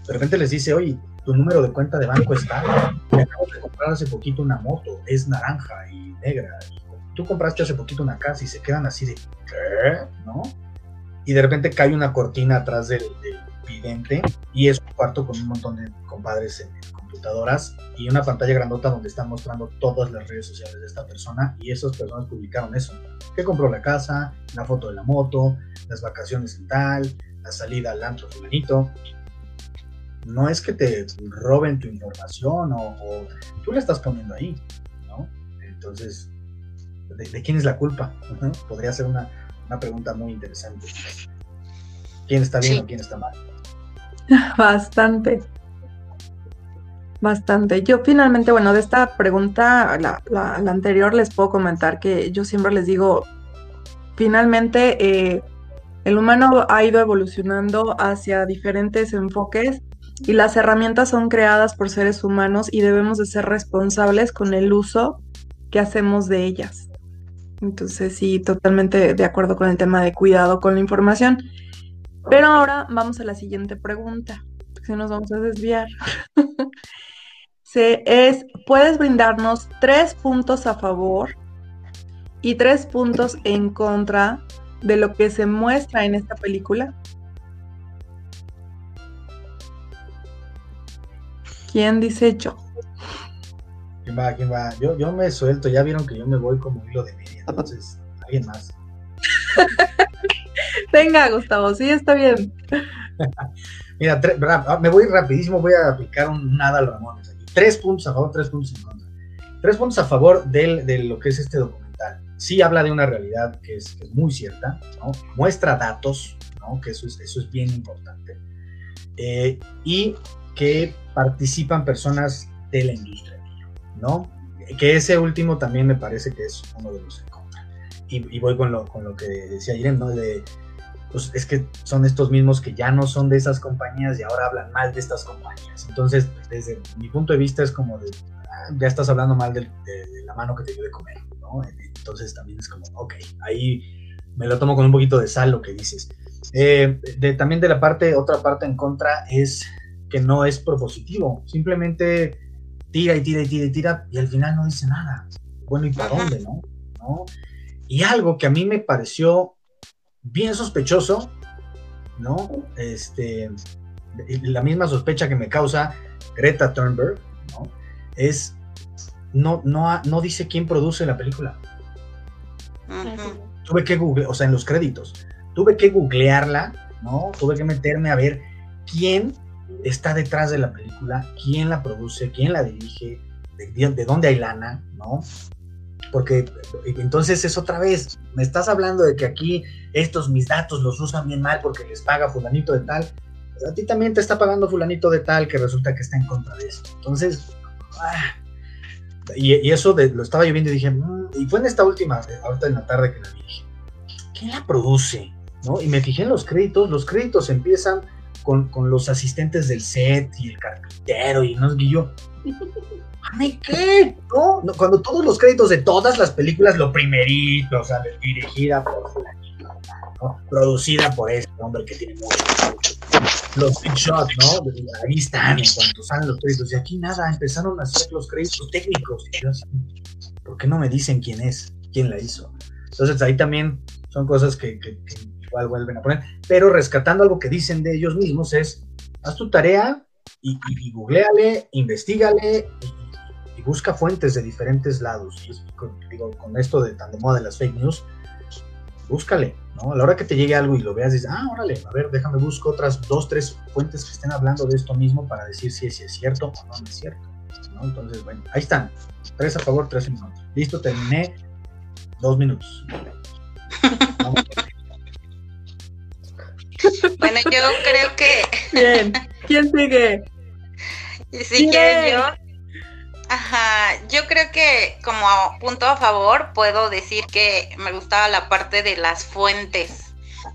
De repente les dice, oye, tu número de cuenta de banco está. Me acabo de comprar hace poquito una moto, es naranja y negra. Tú compraste hace poquito una casa y se quedan así de, ¿qué? ¿No? Y de repente cae una cortina atrás del, vidente y es un cuarto con un montón de compadres en, computadoras y una pantalla grandota donde están mostrando todas las redes sociales de esta persona y esas personas publicaron eso. Que compró la casa, la foto de la moto, las vacaciones en tal, la salida al antro fulanito no es que te roben tu información o, tú la estás poniendo ahí, ¿no? Entonces, ¿de, quién es la culpa? Podría ser una, pregunta muy interesante. ¿Quién está bien o quién está mal? Bastante. Bastante. Yo finalmente, bueno, de esta pregunta, la, la, anterior, les puedo comentar que yo siempre les digo, finalmente eh, el humano ha ido evolucionando hacia diferentes enfoques y las herramientas son creadas por seres humanos y debemos de ser responsables con el uso que hacemos de ellas. Entonces sí, totalmente de acuerdo con el tema de cuidado con la información. Pero ahora vamos a la siguiente pregunta, si nos vamos a desviar. Es, ¿puedes brindarnos tres puntos a favor y tres puntos en contra de lo que se muestra en esta película? ¿Quién dice yo? ¿Quién va? ¿Quién va? Yo, yo me suelto, ya vieron que yo me voy como hilo de media, entonces, alguien más. Venga, Gustavo, sí, está bien. Mira, ah, me voy rapidísimo, voy a aplicar un nada al Ramones aquí. Tres puntos a favor, tres puntos en contra. Tres puntos a favor de lo que es este documental. Sí habla de una realidad que es, muy cierta, ¿no? Muestra datos, ¿no? Que eso es, eso es bien importante. Eh, y que participan personas de la industria, ¿no? Que ese último también me parece que es uno de los en contra. Y, voy con lo, con lo que decía Irene, ¿no? De, pues es que son estos mismos que ya no son de esas compañías y ahora hablan mal de estas compañías. Entonces, desde mi punto de vista es como de, ah, ya estás hablando mal de, la mano que te dio de comer, ¿no? Entonces también es como, ok, ahí me lo tomo con un poquito de sal lo que dices. Eh, también de la parte, otra parte en contra es que no es propositivo, simplemente tira y tira y tira y tira y al final no dice nada. Bueno, ¿y para dónde, no? no? Y algo que a mí me pareció bien sospechoso, ¿no? Este, la misma sospecha que me causa Greta Thunberg, ¿no? Es, no, no, no dice quién produce la película. Tuve que googlear, o sea, en los créditos, tuve que googlearla, ¿no? Tuve que meterme a ver quién está detrás de la película, quién la produce, quién la dirige, de, de dónde hay lana, ¿no? Porque entonces es otra vez, me estás hablando de que aquí estos mis datos los usan bien mal porque les paga fulanito de tal, a ti también te está pagando fulanito de tal que resulta que está en contra de eso. Entonces, ah, y, eso lo estaba yo viendo y dije, mm", y fue en esta última, ahorita en la tarde que la dije, ¿quién la produce? ¿No? Y me fijé en los créditos, los créditos empiezan con, los asistentes del set y el carpintero y no y yo, qué? ¿No? Cuando todos los créditos de todas las películas, lo primerito, o sea, dirigida por ¿no? producida por este hombre que tiene mucho los big shots, ¿no? Ahí están, en cuanto salen los créditos. Y aquí nada, empezaron a hacer los créditos técnicos. Y yo así, ¿por qué no me dicen quién es? ¿Quién la hizo? Entonces ahí también son cosas que, igual vuelven a poner. Pero rescatando algo que dicen de ellos mismos es, haz tu tarea y, y, googleale, investigale y, busca fuentes de diferentes lados. Y digo, con esto de tan de moda de las fake news, búscale, ¿no? A la hora que te llegue algo y lo veas, dices, ah, órale, a ver, déjame busco otras dos, tres fuentes que estén hablando de esto mismo para decir si es, cierto o no, es cierto, ¿no? Entonces, bueno, ahí están, tres a favor, tres en contra. Listo, terminé, dos minutos. bueno, yo creo que... Bien, ¿quién sigue? Si yo, Ajá, yo creo que como punto a favor puedo decir que me gustaba la parte de las fuentes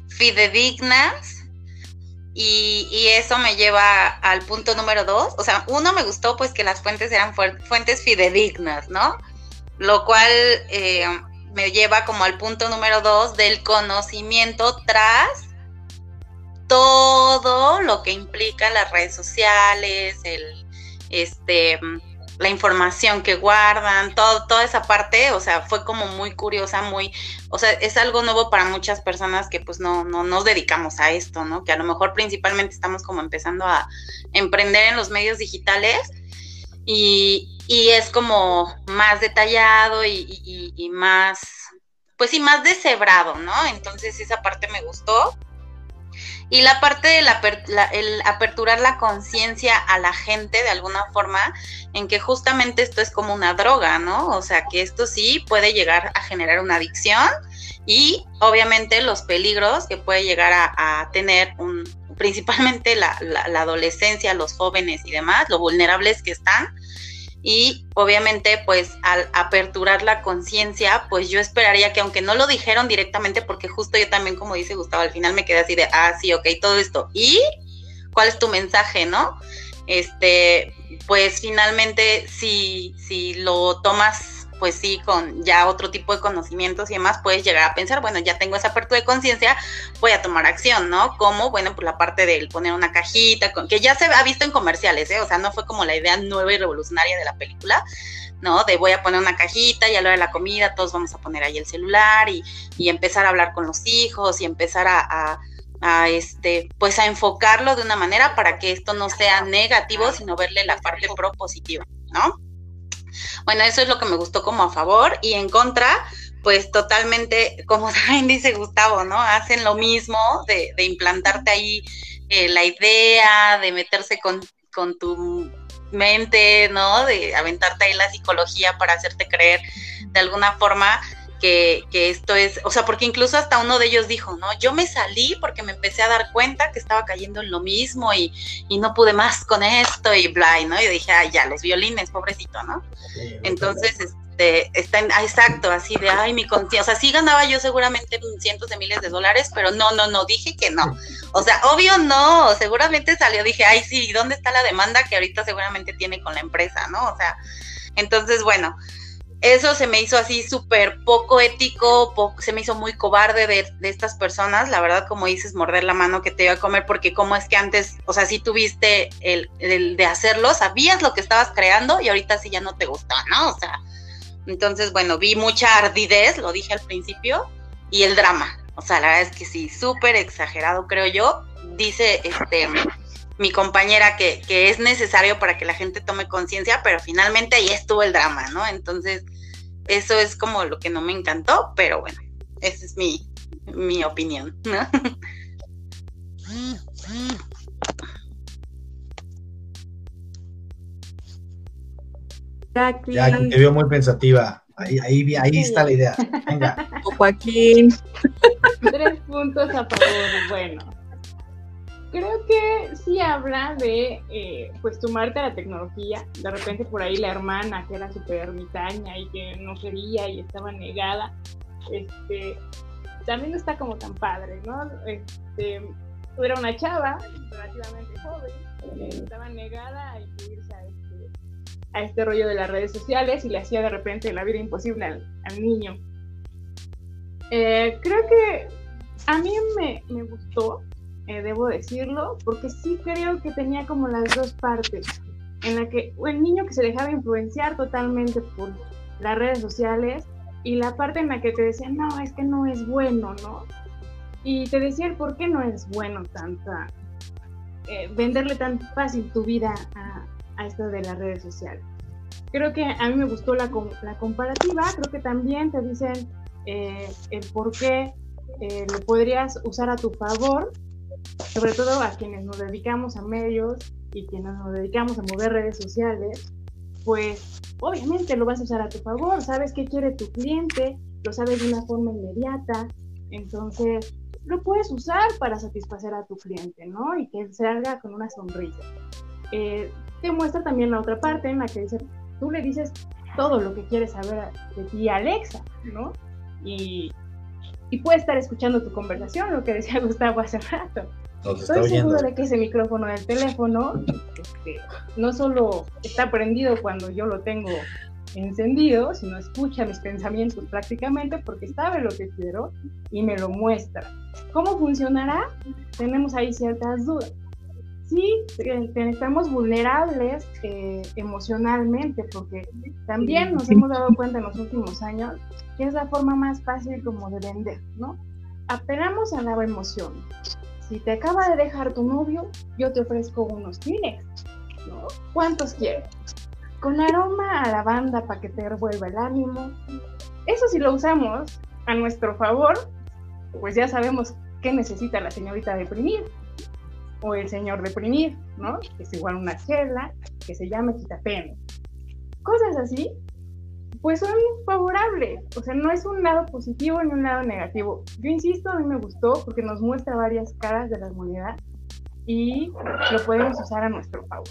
fidedignas y, eso me lleva al punto número dos. O sea, uno me gustó pues que las fuentes eran fuentes fidedignas, ¿no? Lo cual eh, me lleva como al punto número dos del conocimiento tras todo lo que implica las redes sociales, el este la información que guardan, todo, toda esa parte, o sea, fue como muy curiosa, muy, o sea, es algo nuevo para muchas personas que pues no, no nos dedicamos a esto, ¿no? Que a lo mejor principalmente estamos como empezando a emprender en los medios digitales y, y es como más detallado y, y más, pues sí, más deshebrado, ¿no? Entonces esa parte me gustó. Y la parte de el aperturar la conciencia a la gente de alguna forma, en que justamente esto es como una droga, ¿no? O sea, que esto sí puede llegar a generar una adicción y obviamente los peligros que puede llegar a, tener un, principalmente la, la adolescencia, los jóvenes y demás, lo vulnerables que están y obviamente pues al aperturar la conciencia, pues yo esperaría que aunque no lo dijeron directamente, porque justo yo también, como dice Gustavo, al final me quedé así de, ah, sí, ok, todo esto. ¿Y cuál es tu mensaje, no? Este, pues finalmente si, si lo tomas pues sí, con ya otro tipo de conocimientos y demás, puedes llegar a pensar, bueno, ya tengo esa apertura de conciencia, voy a tomar acción, ¿no? Como, bueno, pues la parte del poner una cajita, con, que ya se ha visto en comerciales, ¿eh? O sea, no fue como la idea nueva y revolucionaria de la película, ¿no? De voy a poner una cajita y a la de la comida todos vamos a poner ahí el celular y, empezar a hablar con los hijos y empezar a, a este, pues a enfocarlo de una manera para que esto no sea negativo, sino verle la parte propositiva, ¿no? Bueno, eso es lo que me gustó como a favor y en contra, pues totalmente, como también dice Gustavo, ¿no? Hacen lo mismo de, implantarte ahí eh, la idea, de meterse con, con tu mente, ¿no? De aventarte ahí la psicología para hacerte creer de alguna forma que, esto es, o sea, porque incluso hasta uno de ellos dijo, ¿no? Yo me salí porque me empecé a dar cuenta que estaba cayendo en lo mismo y, no pude más con esto y bla, ¿no? Y dije, ay, ya, los violines, pobrecito, ¿no? Entonces, este, está en, ah, exacto, así de, ay, mi conciencia, o sea, sí ganaba yo seguramente cientos de miles de dólares, pero no, no, no, dije que no. O sea, obvio no, seguramente salió, dije, ay, sí, ¿dónde está la demanda que ahorita seguramente tiene con la empresa, ¿no? O sea, entonces, bueno, eso se me hizo así súper poco ético, se me hizo muy cobarde de, estas personas, la verdad, como dices, morder la mano que te iba a comer, porque como es que antes, o sea, si tuviste el, el, de hacerlo, sabías lo que estabas creando y ahorita sí ya no te gusta, ¿no? O sea, entonces, bueno, vi mucha ardidez, lo dije al principio, y el drama, o sea, la verdad es que sí, súper exagerado, creo yo, dice este mi compañera que, que es necesario para que la gente tome conciencia, pero finalmente ahí estuvo el drama, ¿no? Entonces, eso es como lo que no me encantó, pero bueno, esa es mi, mi opinión, ¿no? Jackie. Jackie, te veo muy pensativa. Ahí, ahí, ahí está la idea. Venga. Joaquín. Tres puntos a favor. Bueno, creo que sí habla de eh, pues sumarte a la tecnología. De repente por ahí la hermana que era súper ermitaña y que no quería y estaba negada, este, también no está como tan padre, ¿no? Este, era una chava relativamente joven, que estaba negada a incluirse a este, a este rollo de las redes sociales y le hacía de repente la vida imposible al, al niño. Eh, creo que a mí me, me gustó, eh, debo decirlo, porque sí creo que tenía como las dos partes, en la que el niño que se dejaba influenciar totalmente por las redes sociales y la parte en la que te decía, no, es que no es bueno, ¿no? Y te decía el por qué no es bueno tanta, eh, venderle tan fácil tu vida a, esto de las redes sociales. Creo que a mí me gustó la, la comparativa, creo que también te dicen eh, el por qué lo podrías usar a tu favor, sobre todo a quienes nos dedicamos a medios y quienes nos dedicamos a mover redes sociales, pues obviamente lo vas a usar a tu favor, sabes qué quiere tu cliente, lo sabes de una forma inmediata, entonces lo puedes usar para satisfacer a tu cliente, ¿no? Y que salga con una sonrisa. Eh, te muestra también la otra parte en la que dice, tú le dices todo lo que quieres saber de ti Alexa, ¿no? Y, y puede estar escuchando tu conversación, lo que decía Gustavo hace rato. Estoy seguro de que ese micrófono del teléfono este, no solo está prendido cuando yo lo tengo encendido, sino escucha mis pensamientos prácticamente porque sabe lo que quiero y me lo muestra. ¿Cómo funcionará? Tenemos ahí ciertas dudas. Sí, estamos vulnerables eh, emocionalmente porque también nos hemos dado cuenta en los últimos años que es la forma más fácil como de vender, ¿no? Apelamos a la emoción. Si te acaba de dejar tu novio, yo te ofrezco unos Kleenex, ¿no? ¿Cuántos quieres? Con aroma a lavanda para que te revuelva el ánimo. Eso si lo usamos a nuestro favor, pues ya sabemos qué necesita la señorita deprimir o el señor deprimir, ¿no? Que es igual una chela, que se llame quitapene. Cosas así, pues son favorables. O sea, no es un lado positivo ni un lado negativo. Yo insisto, a mí me gustó porque nos muestra varias caras de la moneda y lo podemos usar a nuestro favor.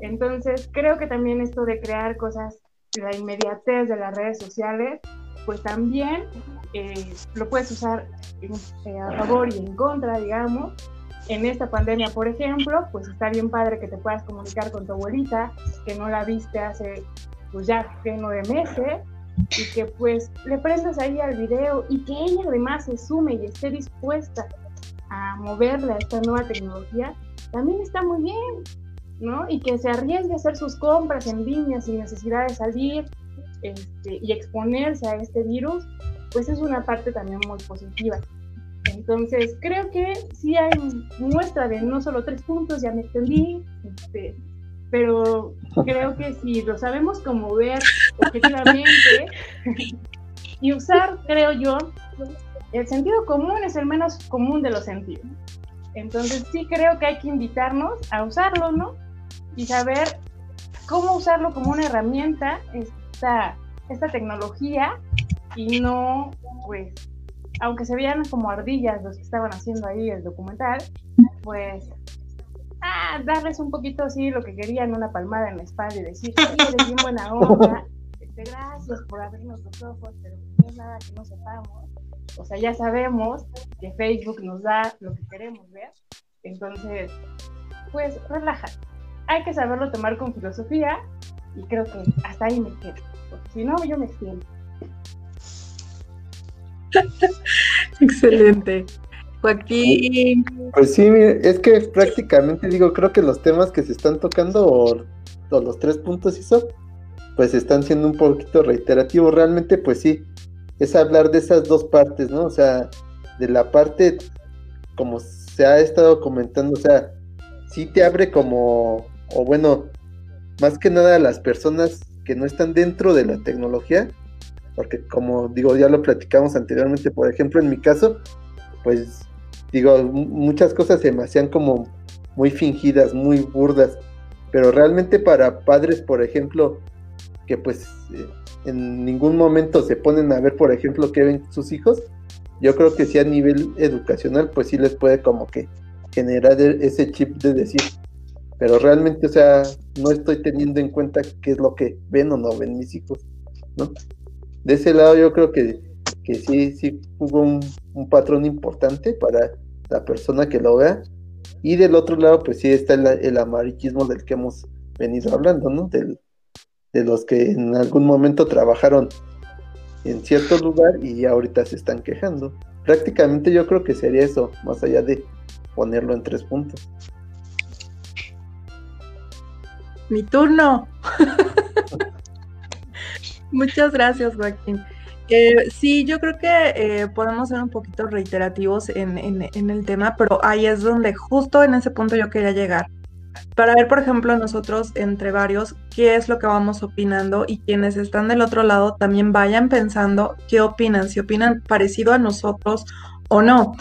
Entonces, creo que también esto de crear cosas, la inmediatez de las redes sociales, pues también eh, lo puedes usar eh, a favor y en contra, digamos. En esta pandemia, por ejemplo, pues está bien padre que te puedas comunicar con tu abuelita, que no la viste hace pues ya que nueve meses, y que pues le prendas ahí al video y que ella además se sume y esté dispuesta a moverle a esta nueva tecnología, también está muy bien, ¿no? Y que se arriesgue a hacer sus compras en línea sin necesidad de salir este, y exponerse a este virus, pues es una parte también muy positiva. Entonces, creo que sí hay muestra de no solo tres puntos, ya me entendí, este, pero creo que si lo sabemos como ver objetivamente y usar, creo yo, el sentido común es el menos común de los sentidos. Entonces sí creo que hay que invitarnos a usarlo, ¿no? Y saber cómo usarlo como una herramienta, esta, esta tecnología, y no, pues, aunque se vean como ardillas los que estaban haciendo ahí el documental, pues, ah, darles un poquito así lo que querían, una palmada en la espalda y decir, eres bien buena onda, este, gracias por abrirnos los ojos, pero no es nada que no sepamos. O sea, ya sabemos que Facebook nos da lo que queremos ver, entonces, pues, relájate. Hay que saberlo tomar con filosofía y creo que hasta ahí me quedo, porque si no, yo me extiendo. Excelente. Joaquín. Pues sí, es que prácticamente digo, creo que los temas que se están tocando, o, los tres puntos hizo, pues están siendo un poquito reiterativos. Realmente, pues sí, es hablar de esas dos partes, ¿no? O sea, de la parte, como se ha estado comentando, o sea, sí te abre como, o bueno, más que nada a las personas que no están dentro de la tecnología, porque como digo, ya lo platicamos anteriormente, por ejemplo, en mi caso, pues digo, muchas cosas se me hacían como muy fingidas, muy burdas, pero realmente para padres, por ejemplo, que pues eh, en ningún momento se ponen a ver, por ejemplo, qué ven sus hijos, yo creo que sí a nivel educacional, pues sí les puede como que generar e-, ese chip de decir, pero realmente, o sea, no estoy teniendo en cuenta qué es lo que ven o no ven mis hijos, ¿no? De ese lado yo creo que, que sí, sí hubo un, un patrón importante para la persona que lo vea, y del otro lado, pues sí está el, el amarillismo del que hemos venido hablando, ¿no? Del, de los que en algún momento trabajaron en cierto lugar y ahorita se están quejando. Prácticamente yo creo que sería eso, más allá de ponerlo en tres puntos. Mi turno. Muchas gracias, Joaquín. Sí, yo creo que eh, podemos ser un poquito reiterativos en, el tema, pero ahí es donde justo en ese punto yo quería llegar para ver, por ejemplo, nosotros entre varios, qué es lo que vamos opinando y quienes están del otro lado también vayan pensando qué opinan, si opinan parecido a nosotros o no.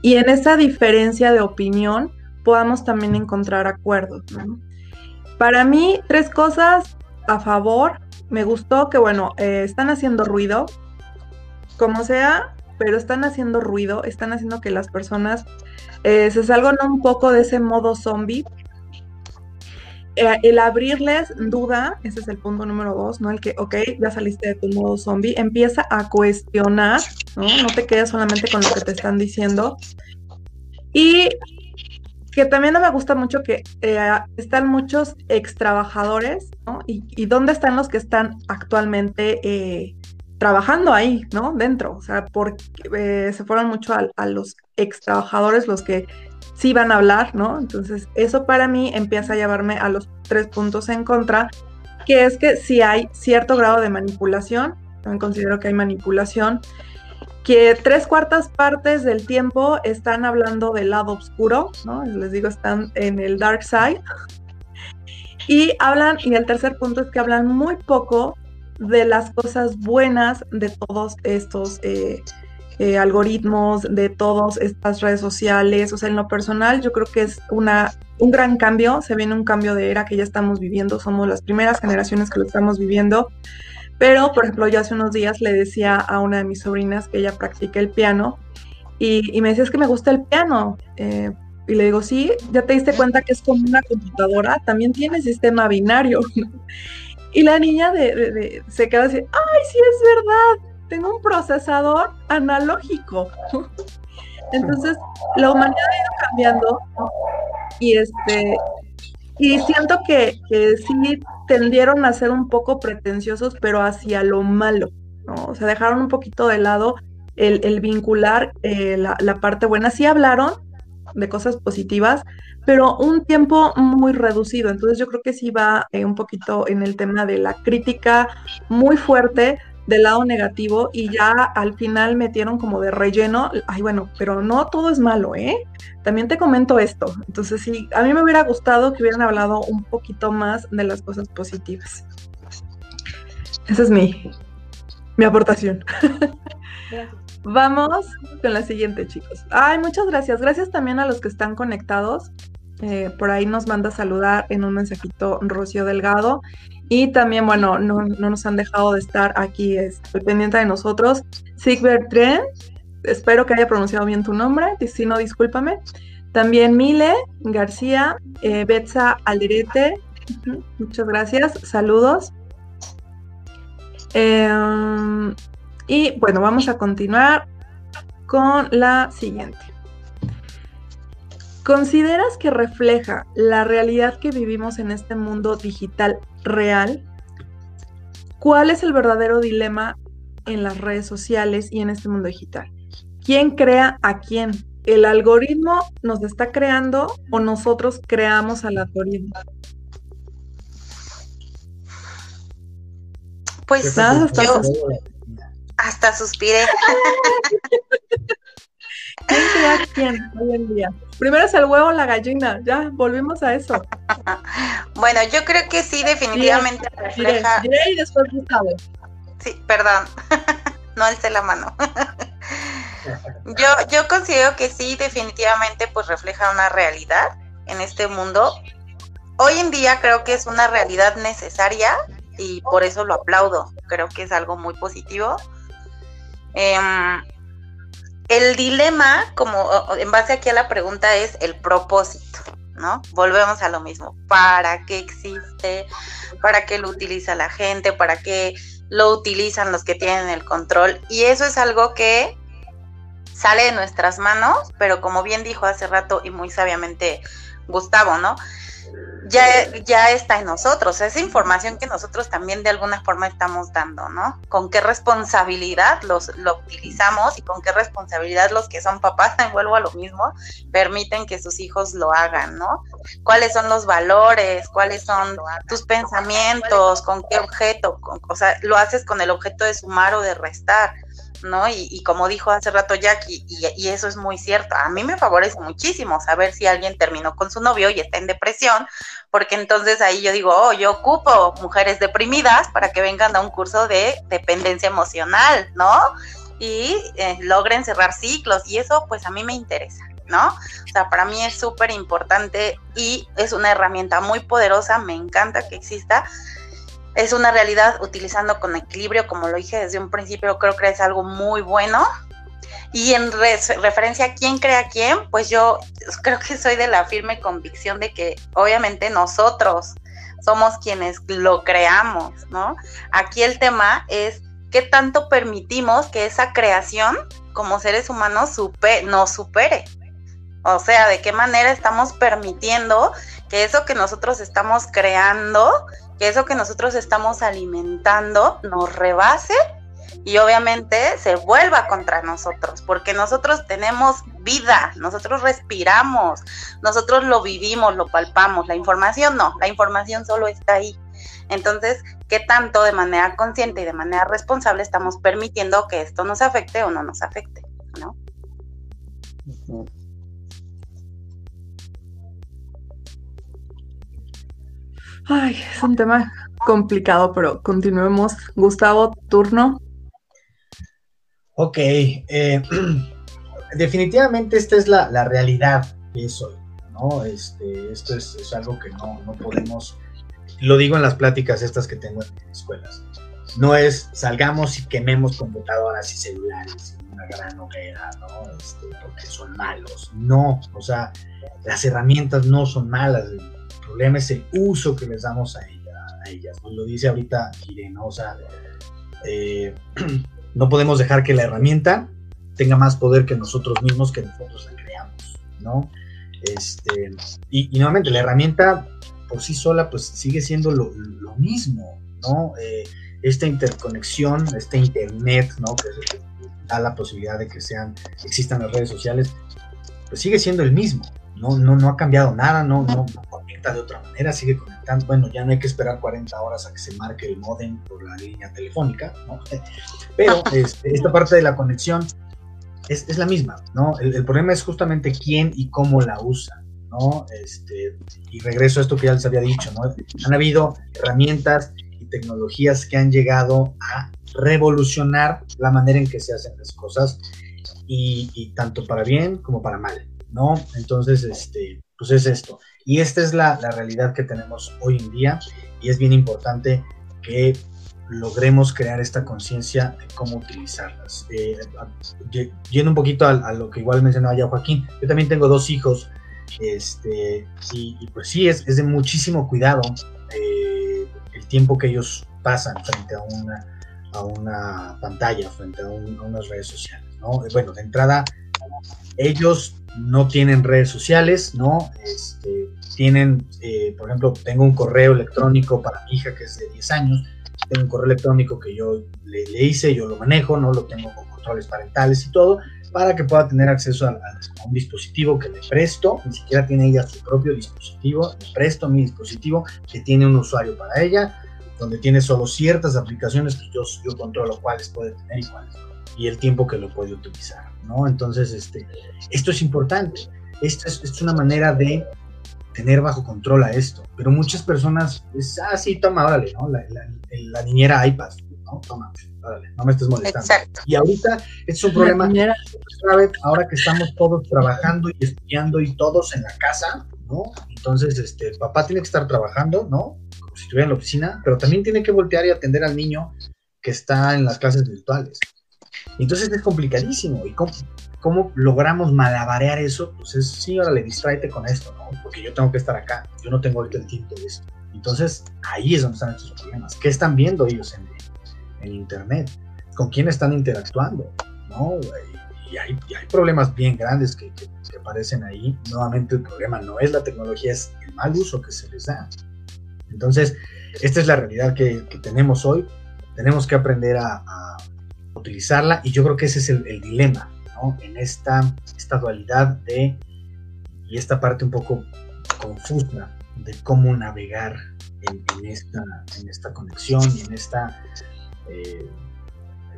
Y en esa diferencia de opinión podamos también encontrar acuerdos. Para mí, tres cosas a favor. Me gustó que, bueno, eh, están haciendo ruido, como sea, pero están haciendo ruido, están haciendo que las personas eh, se salgan un poco de ese modo zombie eh, el abrirles duda, ese es el punto número dos, ¿no? El que, ok, ya saliste de tu modo zombie, empieza a cuestionar, ¿no? No te quedes solamente con lo que te están diciendo. Y que también no me gusta mucho que eh, están muchos ex trabajadores, ¿no? Y, dónde están los que están actualmente eh, trabajando ahí, ¿no? Dentro, o sea, porque se fueron mucho a, a los ex trabajadores los que sí van a hablar, ¿no? Entonces, eso para mí empieza a llevarme a los tres puntos en contra, que es que si hay cierto grado de manipulación, también considero que hay manipulación, que tres cuartas partes del tiempo están hablando del lado oscuro, ¿no? Les digo, están en el dark side. Y hablan, y el tercer punto es que hablan muy poco de las cosas buenas de todos estos eh, eh, algoritmos, de todas estas redes sociales. O sea, en lo personal yo creo que es una, un gran cambio, se viene un cambio de era que ya estamos viviendo, somos las primeras generaciones que lo estamos viviendo. Pero, por ejemplo, yo hace unos días le decía a una de mis sobrinas que ella practica el piano y, me decía, es que me gusta el piano. Eh, y le digo, sí, ya te diste cuenta que es como una computadora, también tiene sistema binario. y la niña se queda así, ay, sí es verdad tengo un procesador analógico. Entonces, la humanidad ha ido cambiando y este y siento que, sí tendieron a ser un poco pretenciosos, pero hacia lo malo, ¿no? O sea, dejaron un poquito de lado el, vincular eh, la, parte buena. Sí hablaron de cosas positivas, pero un tiempo muy reducido. Entonces yo creo que sí va eh, un poquito en el tema de la crítica muy fuerte del lado negativo y ya al final metieron como de relleno, ay bueno, pero no todo es malo, ¿eh? También te comento esto. Entonces sí, a mí me hubiera gustado que hubieran hablado un poquito más de las cosas positivas. Esa es mi, mi aportación. Vamos con la siguiente, chicos. Ay, muchas gracias. Gracias también a los que están conectados. Eh, por ahí nos manda a saludar en un mensajito Rocío Delgado. Y también, bueno, no, nos han dejado de estar aquí este, pendiente de nosotros. Sigbert Tren, espero que haya pronunciado bien tu nombre, si no, discúlpame. También Mile García, eh, Betsa Alderete, muchas gracias, saludos. Em, y bueno, vamos a continuar con la siguiente. ¿Consideras que refleja la realidad que vivimos en este mundo digital real? ¿Cuál es el verdadero dilema en las redes sociales y en este mundo digital? ¿Quién crea a quién? ¿El algoritmo nos está creando o nosotros creamos al algoritmo? Pues nada, yo hasta suspiré. ¿Quién crea quién hoy en día? Primero es el huevo o la gallina, ya, volvimos a eso. bueno, yo creo que sí, definitivamente refleja. Diré, y después Gustavo. Sí, perdón, no alcé la mano. yo, yo considero que sí, definitivamente, pues refleja una realidad en este mundo. Hoy en día creo que es una realidad necesaria y por eso lo aplaudo. Creo que es algo muy positivo. Em, el dilema, como en base aquí a la pregunta, es el propósito, ¿no? Volvemos a lo mismo. ¿Para qué existe? ¿Para qué lo utiliza la gente? ¿Para qué lo utilizan los que tienen el control? Y eso es algo que sale de nuestras manos, pero como bien dijo hace rato y muy sabiamente Gustavo, ¿no? Ya, ya está en nosotros, esa información que nosotros también de alguna forma estamos dando, ¿no? Con qué responsabilidad los, lo utilizamos y con qué responsabilidad los que son papás, vuelvo a lo mismo, permiten que sus hijos lo hagan, ¿no? ¿Cuáles son los valores? ¿Cuáles son tus pensamientos? ¿Con qué objeto? o sea, lo haces con el objeto de sumar o de restar. ¿No? Y, como dijo hace rato Jackie, y, eso es muy cierto, a mí me favorece muchísimo saber si alguien terminó con su novio y está en depresión, porque entonces ahí yo digo, oh, yo ocupo mujeres deprimidas para que vengan a un curso de dependencia emocional, ¿no? Y eh, logren cerrar ciclos, y eso pues a mí me interesa. ¿no? O sea, para mí es súper importante y es una herramienta muy poderosa, me encanta que exista, es una realidad utilizando con equilibrio, como lo dije desde un principio, creo que es algo muy bueno. Y en referencia a quién crea quién, pues yo creo que soy de la firme convicción de que obviamente nosotros somos quienes lo creamos, ¿no? Aquí el tema es qué tanto permitimos que esa creación como seres humanos nos supere. O sea, de qué manera estamos permitiendo que eso que nosotros estamos creando que eso que nosotros estamos alimentando nos rebase y obviamente se vuelva contra nosotros, porque nosotros tenemos vida, nosotros respiramos, nosotros lo vivimos, lo palpamos, la información no, la información solo está ahí. Entonces, ¿qué tanto de manera consciente y de manera responsable estamos permitiendo que esto nos afecte o no nos afecte? ¿no? Ay, es un tema complicado, pero continuemos. Gustavo, turno. Ok, eh, definitivamente esta es la, realidad que es hoy, ¿no? Este, esto es, algo que no, podemos, lo digo en las pláticas estas que tengo en escuelas, no es salgamos y quememos computadoras y celulares en una gran hoguera, ¿no? Este, porque son malos, no, o sea, las herramientas no son malas, problema es el uso que les damos a, ellas. Lo dice ahorita Irene, O sea, eh, no podemos dejar que la herramienta tenga más poder que nosotros mismos, que nosotros la creamos, ¿no? Este, y, nuevamente, la herramienta por sí sola, pues sigue siendo lo, mismo, ¿no? Eh, esta interconexión, este internet, ¿no? Que da la posibilidad de que sean, existan las redes sociales, pues sigue siendo el mismo, no, no, no ha cambiado nada, no, no, conecta de otra manera, sigue conectando. Bueno, ya no hay que esperar 40 horas a que se marque el modem por la línea telefónica, ¿no? Pero este, esta parte de la conexión es, es la misma, ¿no? El, problema es justamente quién y cómo la usa, ¿no? Este, y regreso a esto que ya les había dicho, ¿no? Han habido herramientas y tecnologías que han llegado a revolucionar la manera en que se hacen las cosas y, y tanto para bien como para mal. ¿no? Entonces, este, pues es esto. Y esta es la, realidad que tenemos hoy en día y es bien importante que logremos crear esta conciencia de cómo utilizarlas. Eh, yendo un poquito a, lo que igual mencionaba ya Joaquín, yo también tengo dos hijos, este, y, pues sí, es, de muchísimo cuidado eh, el tiempo que ellos pasan frente a una, a una pantalla, frente a, a unas redes sociales, ¿no? Bueno, de entrada, ellos no tienen redes sociales, ¿no? Este, tienen, eh, por ejemplo, tengo un correo electrónico para mi hija que es de 10 años, tengo un correo electrónico que yo le, hice, yo lo manejo, ¿no? Lo tengo con controles parentales y todo, para que pueda tener acceso a, un dispositivo que le presto, ni siquiera tiene ella su propio dispositivo, le presto mi dispositivo que tiene un usuario para ella, donde tiene solo ciertas aplicaciones que yo, yo controlo cuáles puede tener y cuáles no y el tiempo que lo puede utilizar, ¿no? Entonces, este, esto es importante. Esto es, una manera de tener bajo control a esto. Pero muchas personas, es, ah, sí, toma, órale, ¿no? La, la, niñera iPad, ¿no? Toma, órale, no me estés molestando. Y ahorita, es un problema ahora que estamos todos trabajando y estudiando y todos en la casa, ¿no? Entonces, este, el papá tiene que estar trabajando, ¿no? si estuviera en la oficina, pero también tiene que voltear y atender al niño que está en las clases virtuales. Entonces es complicadísimo. ¿Y cómo, cómo logramos malabarear eso? Pues es, sí, órale, distráete con esto, ¿no? Porque yo tengo que estar acá. Yo no tengo ahorita el tiempo de esto. Entonces ahí es donde están estos problemas. ¿Qué están viendo ellos en, en Internet? ¿Con quién están interactuando? ¿No? Y hay, y hay problemas bien grandes que, que, que aparecen ahí. Nuevamente el problema no es la tecnología, es el mal uso que se les da. Entonces, esta es la realidad que, que tenemos hoy. Tenemos que aprender a, a, utilizarla y yo creo que ese es el, el dilema, ¿no? En esta, esta dualidad de, y esta parte un poco confusa de cómo navegar en, en esta, en esta conexión y en esta... Eh,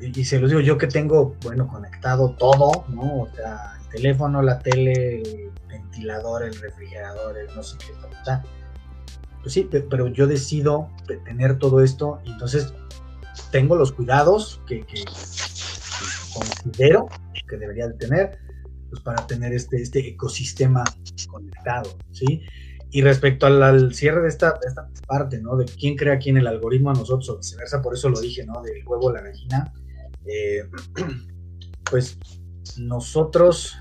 y, y se los digo yo que tengo, bueno, conectado todo, ¿no? O sea, el teléfono, la tele, el ventilador, el refrigerador, el no sé qué, tal, tal. Pues sí, pero yo decido tener todo esto entonces tengo los cuidados que, considero que debería de tener pues para tener este, este ecosistema conectado, ¿sí? Y respecto al, cierre de esta, esta, parte, ¿no? De quién crea quién el algoritmo a nosotros o viceversa, por eso lo dije, ¿no? Del huevo a la gallina. Eh, pues nosotros,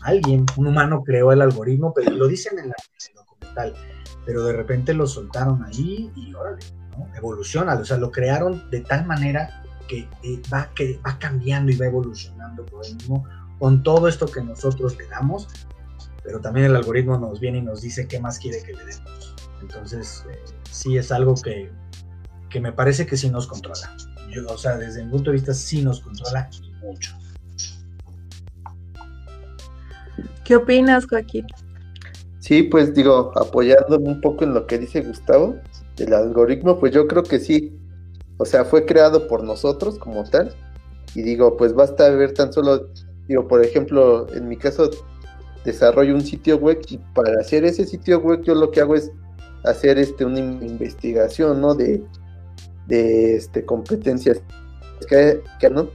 alguien, un humano creó el algoritmo, pero lo dicen en, la, en el documental, pero de repente lo soltaron ahí y órale, ¿no? evoluciona, o sea, lo crearon de tal manera que, eh, va, que va cambiando y va evolucionando por el mismo con todo esto que nosotros le damos, pero también el algoritmo nos viene y nos dice qué más quiere que le demos. Entonces, eh, sí es algo que, que, me parece que sí nos controla. Yo, o sea, desde mi punto de vista sí nos controla y mucho. ¿Qué opinas, Joaquín? Sí, pues digo, apoyándome un poco en lo que dice Gustavo, el algoritmo, pues yo creo que sí. O sea, fue creado por nosotros como tal. Y digo, pues basta ver tan solo, digo, por ejemplo, en mi caso, desarrollo un sitio web y para hacer ese sitio web yo lo que hago es hacer este una investigación, ¿no? De, de este competencias que, que no.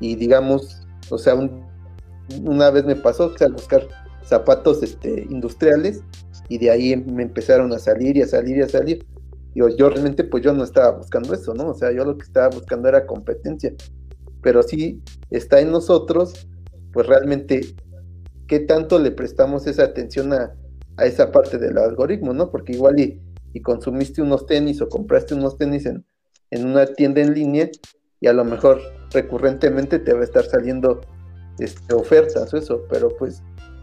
Y digamos, o sea, un, una vez me pasó o sea, buscar zapatos este, industriales y de ahí me empezaron a salir y a salir y a salir. Yo, yo realmente pues yo no estaba buscando eso, ¿no? O sea, yo lo que estaba buscando era competencia. Pero sí está en nosotros, pues realmente, qué tanto le prestamos esa atención a, a esa parte del algoritmo, ¿no? Porque igual y, y, consumiste unos tenis o compraste unos tenis en, en una tienda en línea y a lo mejor recurrentemente te va a estar saliendo este, ofertas o eso, pero pues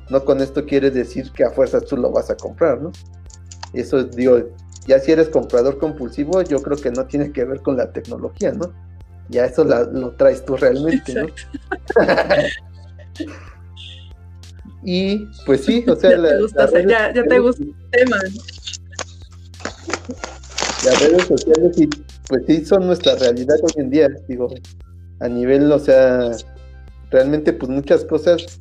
no con esto quieres decir que a fuerzas tú lo vas a comprar, ¿no? Eso digo, ya si eres comprador compulsivo, yo creo que no tiene que ver con la tecnología, ¿no? Ya eso la, lo traes tú realmente, ¿no? y pues sí, o sea, ya, la, te, gusta, redes, ya, ya te gusta el tema. Las redes sociales, sí, pues sí, son nuestra realidad hoy en día, digo, a nivel, o sea, realmente pues muchas cosas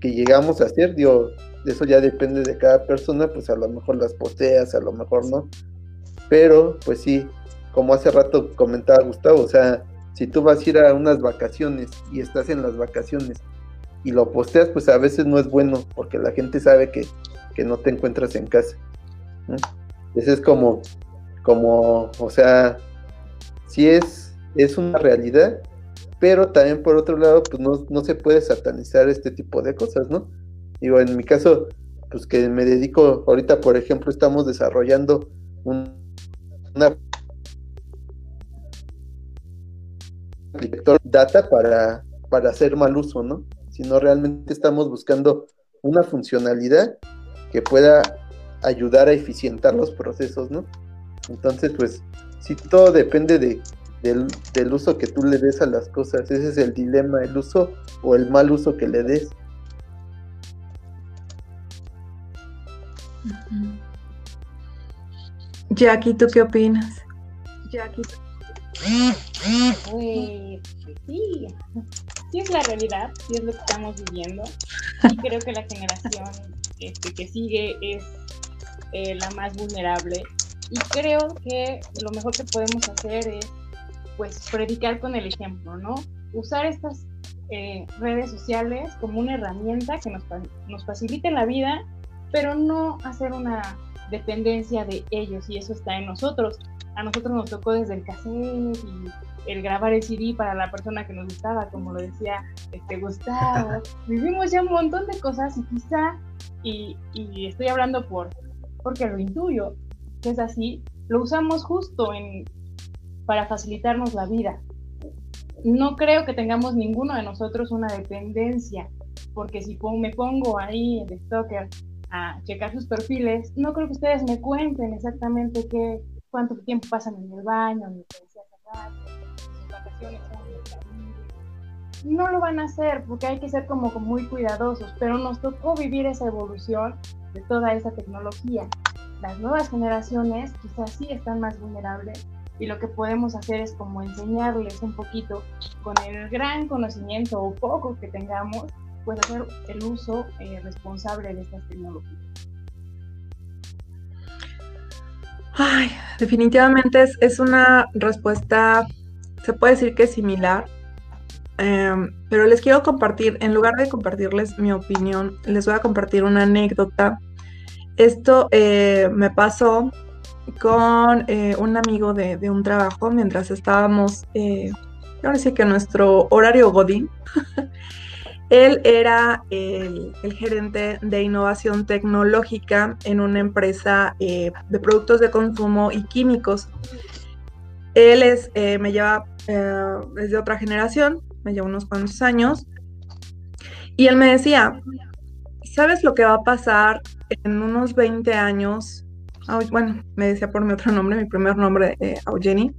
que llegamos a hacer, digo, eso ya depende de cada persona, pues a lo mejor las posteas, a lo mejor no, pero pues sí, como hace rato comentaba Gustavo, o sea, si tú vas a ir a unas vacaciones y estás en las vacaciones y lo posteas, pues a veces no es bueno, porque la gente sabe que, que no te encuentras en casa. ¿no? Ese es como, como, o sea, sí es, es una realidad, pero también por otro lado, pues no, no, se puede satanizar este tipo de cosas, ¿no? Digo, en mi caso, pues que me dedico, ahorita por ejemplo, estamos desarrollando un, una data para, para hacer mal uso, ¿no? Sino realmente estamos buscando una funcionalidad que pueda ayudar a eficientar los procesos, ¿no? Entonces, pues, sí, todo depende de, del, del, uso que tú le des a las cosas. Ese es el dilema, el uso o el mal uso que le des. Uh. Jackie, ¿tú qué opinas? Jackie. Sí, sí es la realidad, sí es lo que estamos viviendo. Y creo que la generación este, que sigue es eh, la más vulnerable. Y creo que lo mejor que podemos hacer es pues predicar con el ejemplo, ¿no? Usar estas eh, redes sociales como una herramienta que nos, nos facilite la vida, pero no hacer una dependencia de ellos y eso está en nosotros. A nosotros nos tocó desde el cassette y el grabar el CD para la persona que nos gustaba, como lo decía este Gustavo. Vivimos ya un montón de cosas y quizá, y, y estoy hablando por, porque lo intuyo, que es así, lo usamos justo en, para facilitarnos la vida. No creo que tengamos ninguno de nosotros una dependencia, porque si me pongo ahí en Stalker a checar sus perfiles, no creo que ustedes me cuenten exactamente qué, cuánto tiempo pasan en el baño, ni sus vacaciones no lo van a hacer porque hay que ser como muy cuidadosos, pero nos tocó vivir esa evolución de toda esa tecnología. Las nuevas generaciones quizás sí están más vulnerables y lo que podemos hacer es como enseñarles un poquito con el gran conocimiento o poco que tengamos, pues hacer el uso eh, responsable de estas tecnologías. Ay, definitivamente es, es, una respuesta, se puede decir que similar, em, pero les quiero compartir, en lugar de compartirles mi opinión, les voy a compartir una anécdota. Esto eh, me pasó con eh, un amigo de, un trabajo mientras estábamos, sí que nuestro horario Godín. Él era el, gerente de innovación tecnológica en una empresa eh, de productos de consumo y químicos. Él es, me lleva, de otra generación, me lleva unos cuantos años, y él me decía, ¿sabes lo que va a pasar en unos 20 años bueno, me decía por mi otro nombre, mi primer nombre, eh, Eugenie,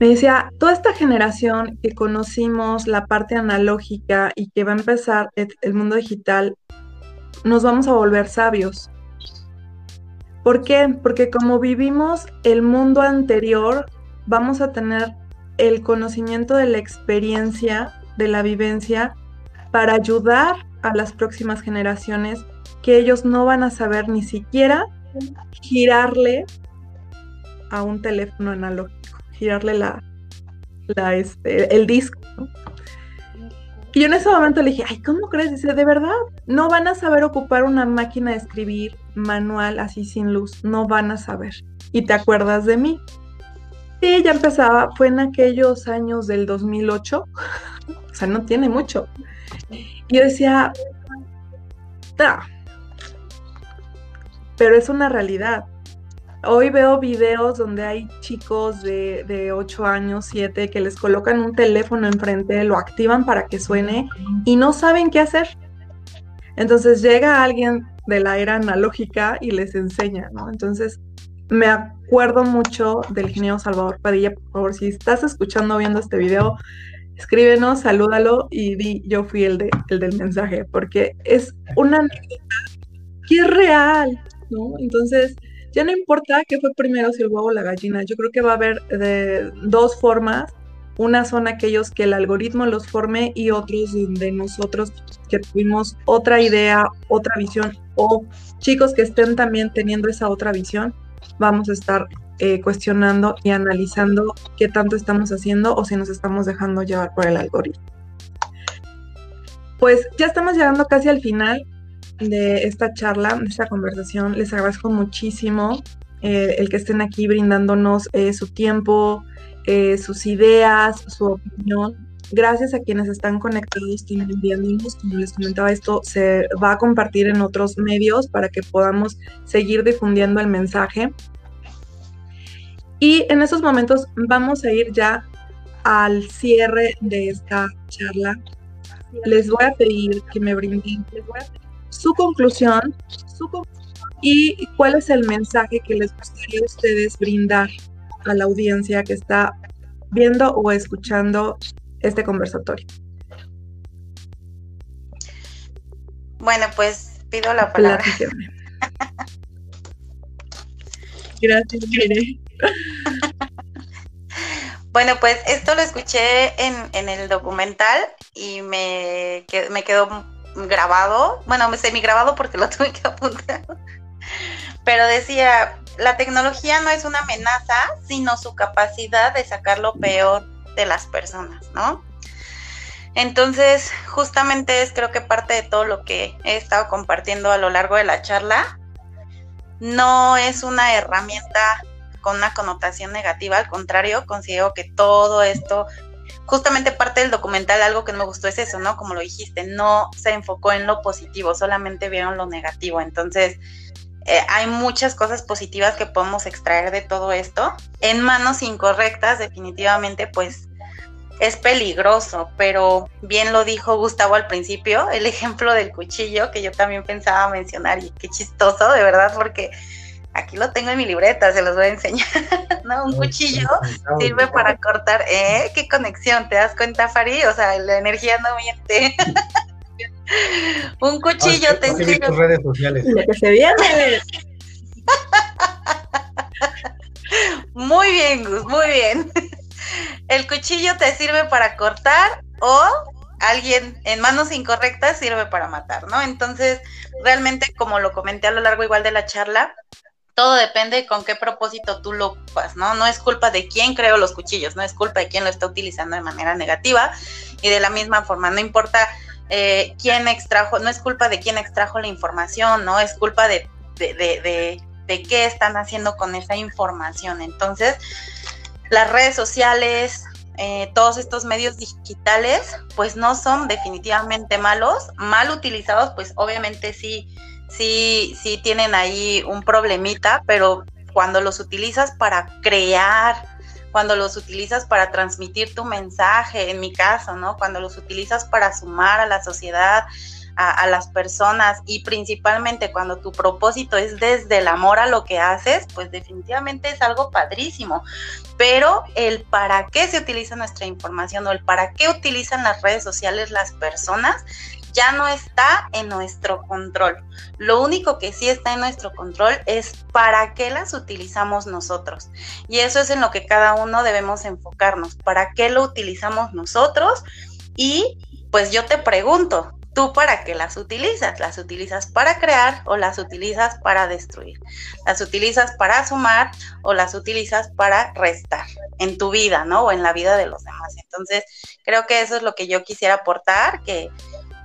me decía, toda esta generación que conocimos la parte analógica y que va a empezar el, mundo digital, nos vamos a volver sabios. ¿Por qué? Porque como vivimos el mundo anterior, vamos a tener el conocimiento de la experiencia, de la vivencia, para ayudar a las próximas generaciones que ellos no van a saber ni siquiera girarle a un teléfono analógico, girarle la, la este, el disco. Y yo en ese momento le dije, ay, ¿cómo crees? Dice, de verdad, no van a saber ocupar una máquina de escribir manual así sin luz, no van a saber. ¿Y te acuerdas de mí? Sí, ya empezaba, fue en aquellos años del 2008, o sea, no tiene mucho. Y yo decía, ah, pero es una realidad. Hoy veo videos donde hay chicos de, de 8 años, 7, que les colocan un teléfono enfrente, lo activan para que suene y no saben qué hacer. Entonces llega alguien de la era analógica y les enseña, ¿no? Entonces me acuerdo mucho del ingeniero Salvador Padilla. Por favor, si estás escuchando o viendo este video, escríbenos, salúdalo y di yo fui el, de, el del mensaje, porque es una anécdota que es real, entonces, ya no importa qué fue primero, si el huevo o la gallina, yo creo que va a haber de dos formas. Una son aquellos que el algoritmo los forme y otros de nosotros que tuvimos otra idea, otra visión o chicos que estén también teniendo esa otra visión, vamos a estar eh, cuestionando y analizando qué tanto estamos haciendo o si nos estamos dejando llevar por el algoritmo. Pues ya estamos llegando casi al final de esta charla, de esta conversación. Les agradezco muchísimo eh, el que estén aquí brindándonos eh, su tiempo, eh, sus ideas, su opinión. Gracias a quienes están conectados también viéndonos. Como les comentaba, esto se va a compartir en otros medios para que podamos seguir difundiendo el mensaje. Y en estos momentos vamos a ir ya al cierre de esta charla. Les voy a pedir que me brinden, les voy a su conclusión, y cuál es el mensaje que les gustaría a ustedes brindar a la audiencia que está viendo o escuchando este conversatorio. Bueno, pues pido la palabra. Gracias, Mire. Bueno, pues esto lo escuché en, en el documental y me, me quedó grabado, bueno, semi grabado porque lo tuve que apuntar, pero decía, la tecnología no es una amenaza, sino su capacidad de sacar lo peor de las personas, ¿no? Entonces, justamente es creo que parte de todo lo que he estado compartiendo a lo largo de la charla, no es una herramienta con una connotación negativa, al contrario, considero que todo esto, justamente parte del documental, algo que no me gustó es eso, ¿no? Como lo dijiste, no se enfocó en lo positivo, solamente vieron lo negativo. Entonces, eh, hay muchas cosas positivas que podemos extraer de todo esto. En manos incorrectas, definitivamente, pues es peligroso, pero bien lo dijo Gustavo al principio, el ejemplo del cuchillo, que yo también pensaba mencionar, y qué chistoso, de verdad, porque aquí lo tengo en mi libreta, se los voy a enseñar, ¿no? Un cuchillo sirve para cortar, ¿eh? ¿Qué conexión? ¿Te das cuenta, Fari? O sea, la energía no miente. Un cuchillo te sirve. redes sociales. que se viene. Muy bien, Gus, muy bien. El cuchillo te sirve para cortar o alguien en manos incorrectas sirve para matar, ¿no? Entonces, realmente, como lo comenté a lo largo igual de la charla, todo depende con qué propósito tú lo ocupas, ¿no? No es culpa de quién creó los cuchillos, no es culpa de quién lo está utilizando de manera negativa y de la misma forma, no importa eh, quién extrajo, no es culpa de quién extrajo la información, no es culpa de, de, de, de qué están haciendo con esa información. Entonces, las redes sociales, eh, todos estos medios digitales, pues no son definitivamente malos, mal utilizados, pues obviamente sí, sí, sí tienen ahí un problemita, pero cuando los utilizas para crear, cuando los utilizas para transmitir tu mensaje, en mi caso, ¿no? Cuando los utilizas para sumar a la sociedad, a, las personas y principalmente cuando tu propósito es desde el amor a lo que haces, pues definitivamente es algo padrísimo. Pero el para qué se utiliza nuestra información o el para qué utilizan las redes sociales las personas ya no está en nuestro control. Lo único que sí está en nuestro control es para qué las utilizamos nosotros. Y eso es en lo que cada uno debemos enfocarnos. ¿Para qué lo utilizamos nosotros? Y pues yo te pregunto, ¿Tú para qué las utilizas? ¿Las utilizas para crear o las utilizas para destruir? ¿Las utilizas para sumar o las utilizas para restar en tu vida, ¿no? O en la vida de los demás. Entonces, creo que eso es lo que yo quisiera aportar, que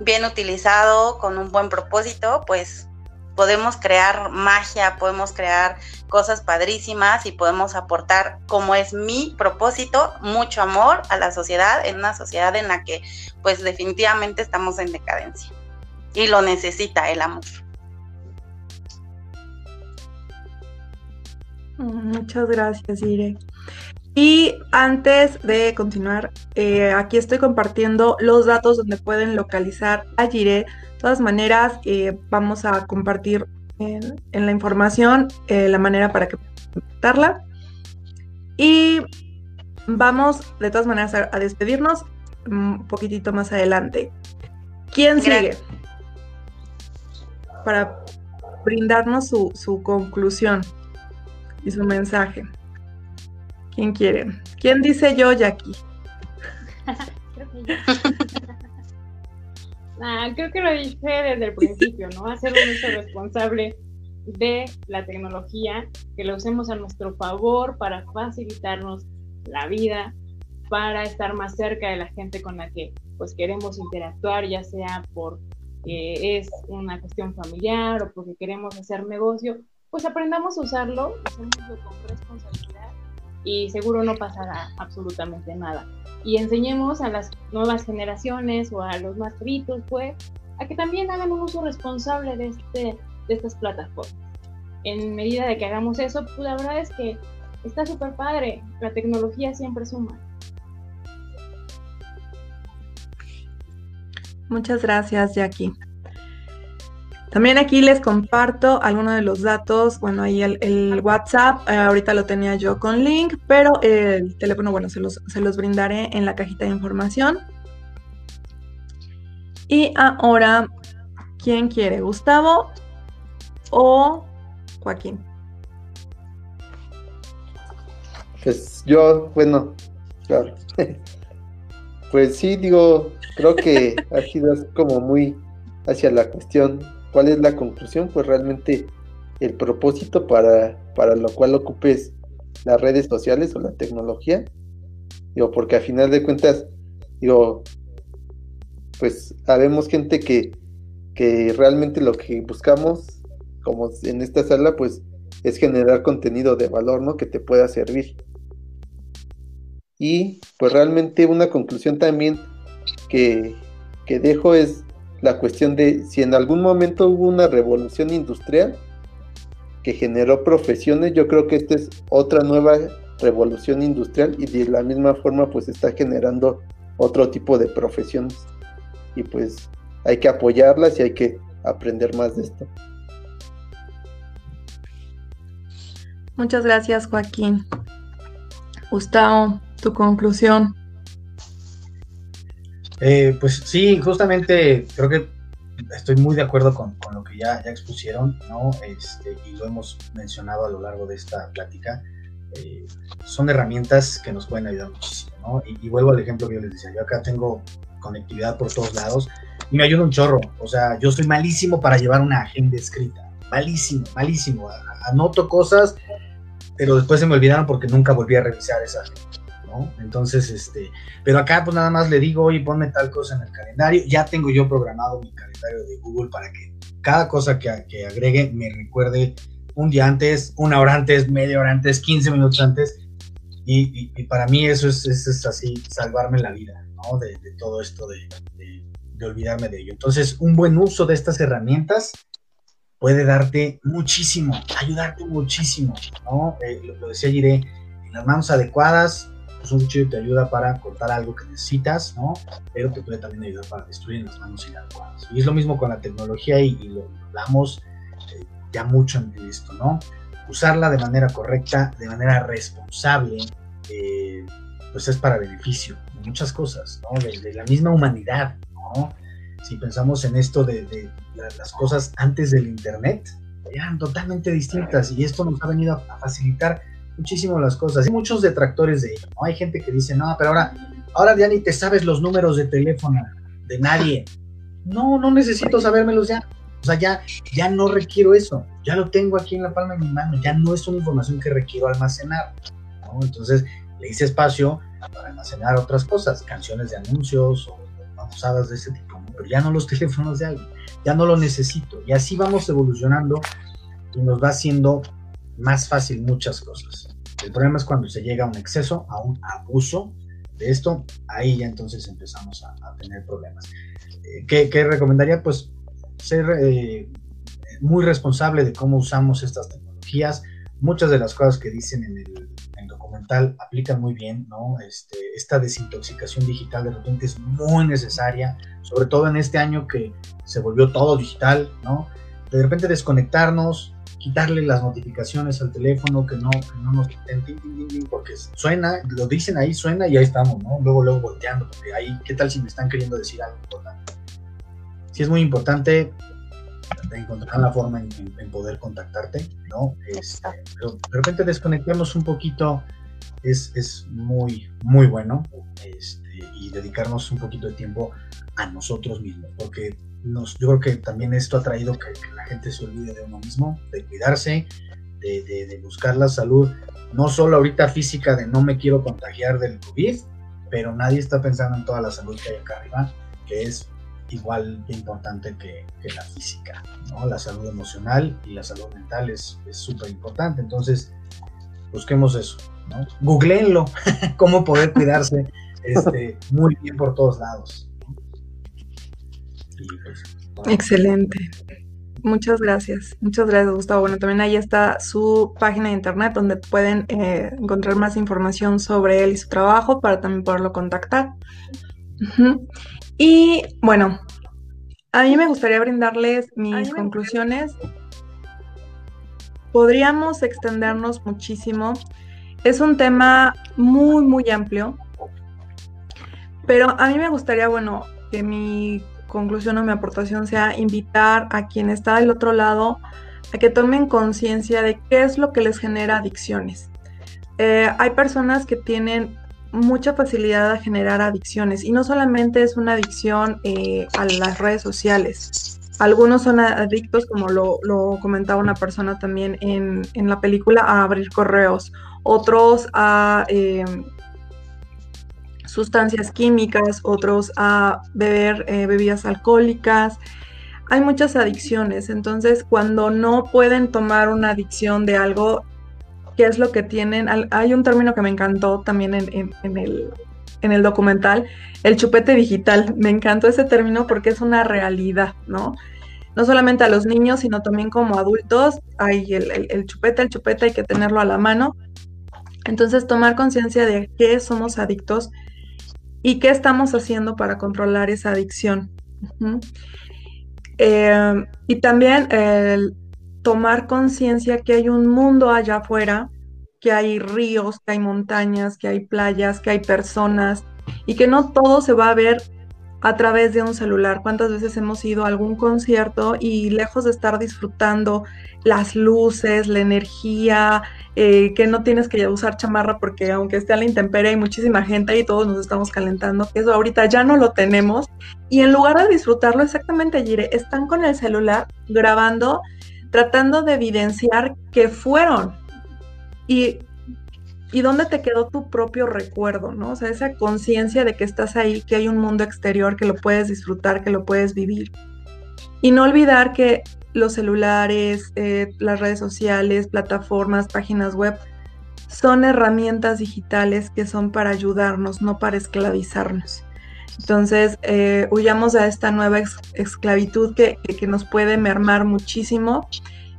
bien utilizado, con un buen propósito, pues podemos crear magia, podemos crear cosas padrísimas y podemos aportar, como es mi propósito, mucho amor a la sociedad, en una sociedad en la que pues definitivamente estamos en decadencia y lo necesita el amor. Muchas gracias, Ire. Y antes de continuar, eh, aquí estoy compartiendo los datos donde pueden localizar a Jire todas maneras, eh, vamos a compartir en, la información eh, la manera para que contactarla. Y vamos de todas maneras a, despedirnos un poquitito más adelante. ¿Quién sigue? Para brindarnos su, su conclusión y su mensaje. ¿Quién quiere? ¿Quién dice yo, Jackie? Creo que yo. Ah, creo que lo dije desde el principio, ¿no? Hacer un uso responsable de la tecnología, que lo usemos a nuestro favor para facilitarnos la vida, para estar más cerca de la gente con la que pues queremos interactuar, ya sea porque es una cuestión familiar o porque queremos hacer negocio, pues aprendamos a usarlo, usémoslo con responsabilidad y seguro no pasará absolutamente nada y enseñemos a las nuevas generaciones o a los más fritos, pues, a que también hagan un uso responsable de, este, de estas plataformas. En medida de que hagamos eso, pues la verdad es que está súper padre, la tecnología siempre suma. Muchas gracias, Jackie. También aquí les comparto algunos de los datos. Bueno, ahí el, WhatsApp, eh, ahorita lo tenía yo con link, pero el teléfono, bueno, se los, se los brindaré en la cajita de información. Y ahora, ¿quién quiere? ¿Gustavo o Joaquín? Pues yo, bueno, claro. pues sí, digo, creo que ha sido como muy hacia la cuestión ¿Cuál es la conclusión? Pues realmente el propósito para, para lo cual ocupes las redes sociales o la tecnología. Digo, porque a final de cuentas, digo, pues habemos gente que, que realmente lo que buscamos como en esta sala, pues es generar contenido de valor, ¿no? Que te pueda servir. Y pues realmente una conclusión también que, que dejo es la cuestión de si en algún momento hubo una revolución industrial que generó profesiones, yo creo que esta es otra nueva revolución industrial y de la misma forma pues está generando otro tipo de profesiones. Y pues hay que apoyarlas y hay que aprender más de esto. Muchas gracias, Joaquín. Gustavo, tu conclusión. Eh, pues sí, justamente creo que estoy muy de acuerdo con, lo que ya, expusieron, ¿no? Este, y lo hemos mencionado a lo largo de esta plática. Eh, son herramientas que nos pueden ayudar muchísimo, ¿no? Y, vuelvo al ejemplo que yo les decía, yo acá tengo conectividad por todos lados y me ayuda un chorro, o sea, yo soy malísimo para llevar una agenda escrita, malísimo, malísimo, anoto cosas, pero después se me olvidaron porque nunca volví a revisar esa ¿no? Entonces, este, pero acá pues nada más le digo, oye, ponme tal cosa en el calendario, ya tengo yo programado mi calendario de Google para que cada cosa que, que agregue me recuerde un día antes, una hora antes, media hora antes, 15 minutos antes, y, para mí eso es, es, así, salvarme la vida, ¿no? De, todo esto de, de olvidarme de ello. Entonces, un buen uso de estas herramientas puede darte muchísimo, ayudarte muchísimo, ¿no? Eh, lo, decía Giré, en las manos adecuadas, pues un cuchillo te ayuda para cortar algo que necesitas, ¿no? Pero te puede también ayudar para destruir en las manos inadecuadas. Y es lo mismo con la tecnología y, lo hablamos eh, ya mucho en esto, ¿no? Usarla de manera correcta, de manera responsable, eh, pues es para beneficio de muchas cosas, ¿no? de la misma humanidad, ¿no? Si pensamos en esto de, las cosas antes del Internet, eran totalmente distintas y esto nos ha venido a, facilitar muchísimo las cosas. Hay muchos detractores de ello, ¿no? Hay gente que dice, no, pero ahora, ahora ya ni te sabes los números de teléfono de nadie. No, no necesito sabérmelos ya. O sea, ya, ya no requiero eso. Ya lo tengo aquí en la palma de mi mano. Ya no es una información que requiero almacenar. Entonces, le hice espacio para almacenar otras cosas, canciones de anuncios o usadas de ese tipo, pero ya no los teléfonos de alguien, ya no lo necesito. Y así vamos evolucionando y nos va haciendo más fácil muchas cosas. El problema es cuando se llega a un exceso, a un abuso de esto, ahí ya entonces empezamos a, tener problemas. Eh, ¿qué, recomendaría? Pues ser eh, muy responsable de cómo usamos estas tecnologías. Muchas de las cosas que dicen en el documental aplica muy bien, ¿no? Este, esta desintoxicación digital de repente es muy necesaria, sobre todo en este año que se volvió todo digital, ¿no? De repente desconectarnos, quitarle las notificaciones al teléfono, que no, que no nos quiten, porque suena, lo dicen ahí, suena y ahí estamos, ¿no? Luego, luego volteando, porque ahí, ¿qué tal si me están queriendo decir algo importante? Sí es muy importante encontrar la forma en, poder contactarte, ¿no? Este, pero de repente desconectemos un poquito es, muy, muy bueno este, y dedicarnos un poquito de tiempo a nosotros mismos, porque nos, yo creo que también esto ha traído que, la gente se olvide de uno mismo, de cuidarse, de, buscar la salud, no solo ahorita física de no me quiero contagiar del COVID, pero nadie está pensando en toda la salud que hay acá arriba, que es igual de importante que, la física, ¿no? La salud emocional y la salud mental es súper importante, entonces busquemos eso, ¿no? Googleenlo, cómo poder cuidarse este, muy bien por todos lados. Pues, Excelente. Muchas gracias. Muchas gracias, Gustavo. Bueno, también ahí está su página de internet donde pueden eh, encontrar más información sobre él y su trabajo para también poderlo contactar. Y bueno, a mí me gustaría brindarles mis conclusiones. Podríamos extendernos muchísimo. Es un tema muy, muy amplio. Pero a mí me gustaría, bueno, que mi conclusión o mi aportación sea invitar a quien está del otro lado a que tomen conciencia de qué es lo que les genera adicciones. Eh, hay personas que tienen mucha facilidad a generar adicciones y no solamente es una adicción eh, a las redes sociales. Algunos son adictos, como lo, comentaba una persona también en, la película, a abrir correos, otros a em, sustancias químicas, otros a beber eh, bebidas alcohólicas. hay muchas adicciones, entonces cuando no pueden tomar una adicción de algo, ¿qué es lo que tienen? Hay un término que me encantó también en, el, en el documental, el chupete digital. Me encantó ese término porque es una realidad, ¿no? No solamente a los niños, sino también como adultos, hay el, el chupete, el chupete hay que tenerlo a la mano. Entonces, tomar conciencia de qué somos adictos y qué estamos haciendo para controlar esa adicción. Eh, y también el tomar conciencia que hay un mundo allá afuera, que hay ríos, que hay montañas, que hay playas, que hay personas y que no todo se va a ver a través de un celular. ¿Cuántas veces hemos ido a algún concierto y lejos de estar disfrutando las luces, la energía, eh, que no tienes que usar chamarra porque aunque esté a la intemperie hay muchísima gente y todos nos estamos calentando, eso ahorita ya no lo tenemos. Y en lugar de disfrutarlo exactamente, Gire, están con el celular grabando, tratando de evidenciar que fueron. Y y dónde te quedó tu propio recuerdo, ¿no? O sea, esa conciencia de que estás ahí, que hay un mundo exterior, que lo puedes disfrutar, que lo puedes vivir. Y no olvidar que los celulares, eh, las redes sociales, plataformas, páginas web, son herramientas digitales que son para ayudarnos, no para esclavizarnos. Entonces, eh, huyamos a esta nueva esclavitud que, que, nos puede mermar muchísimo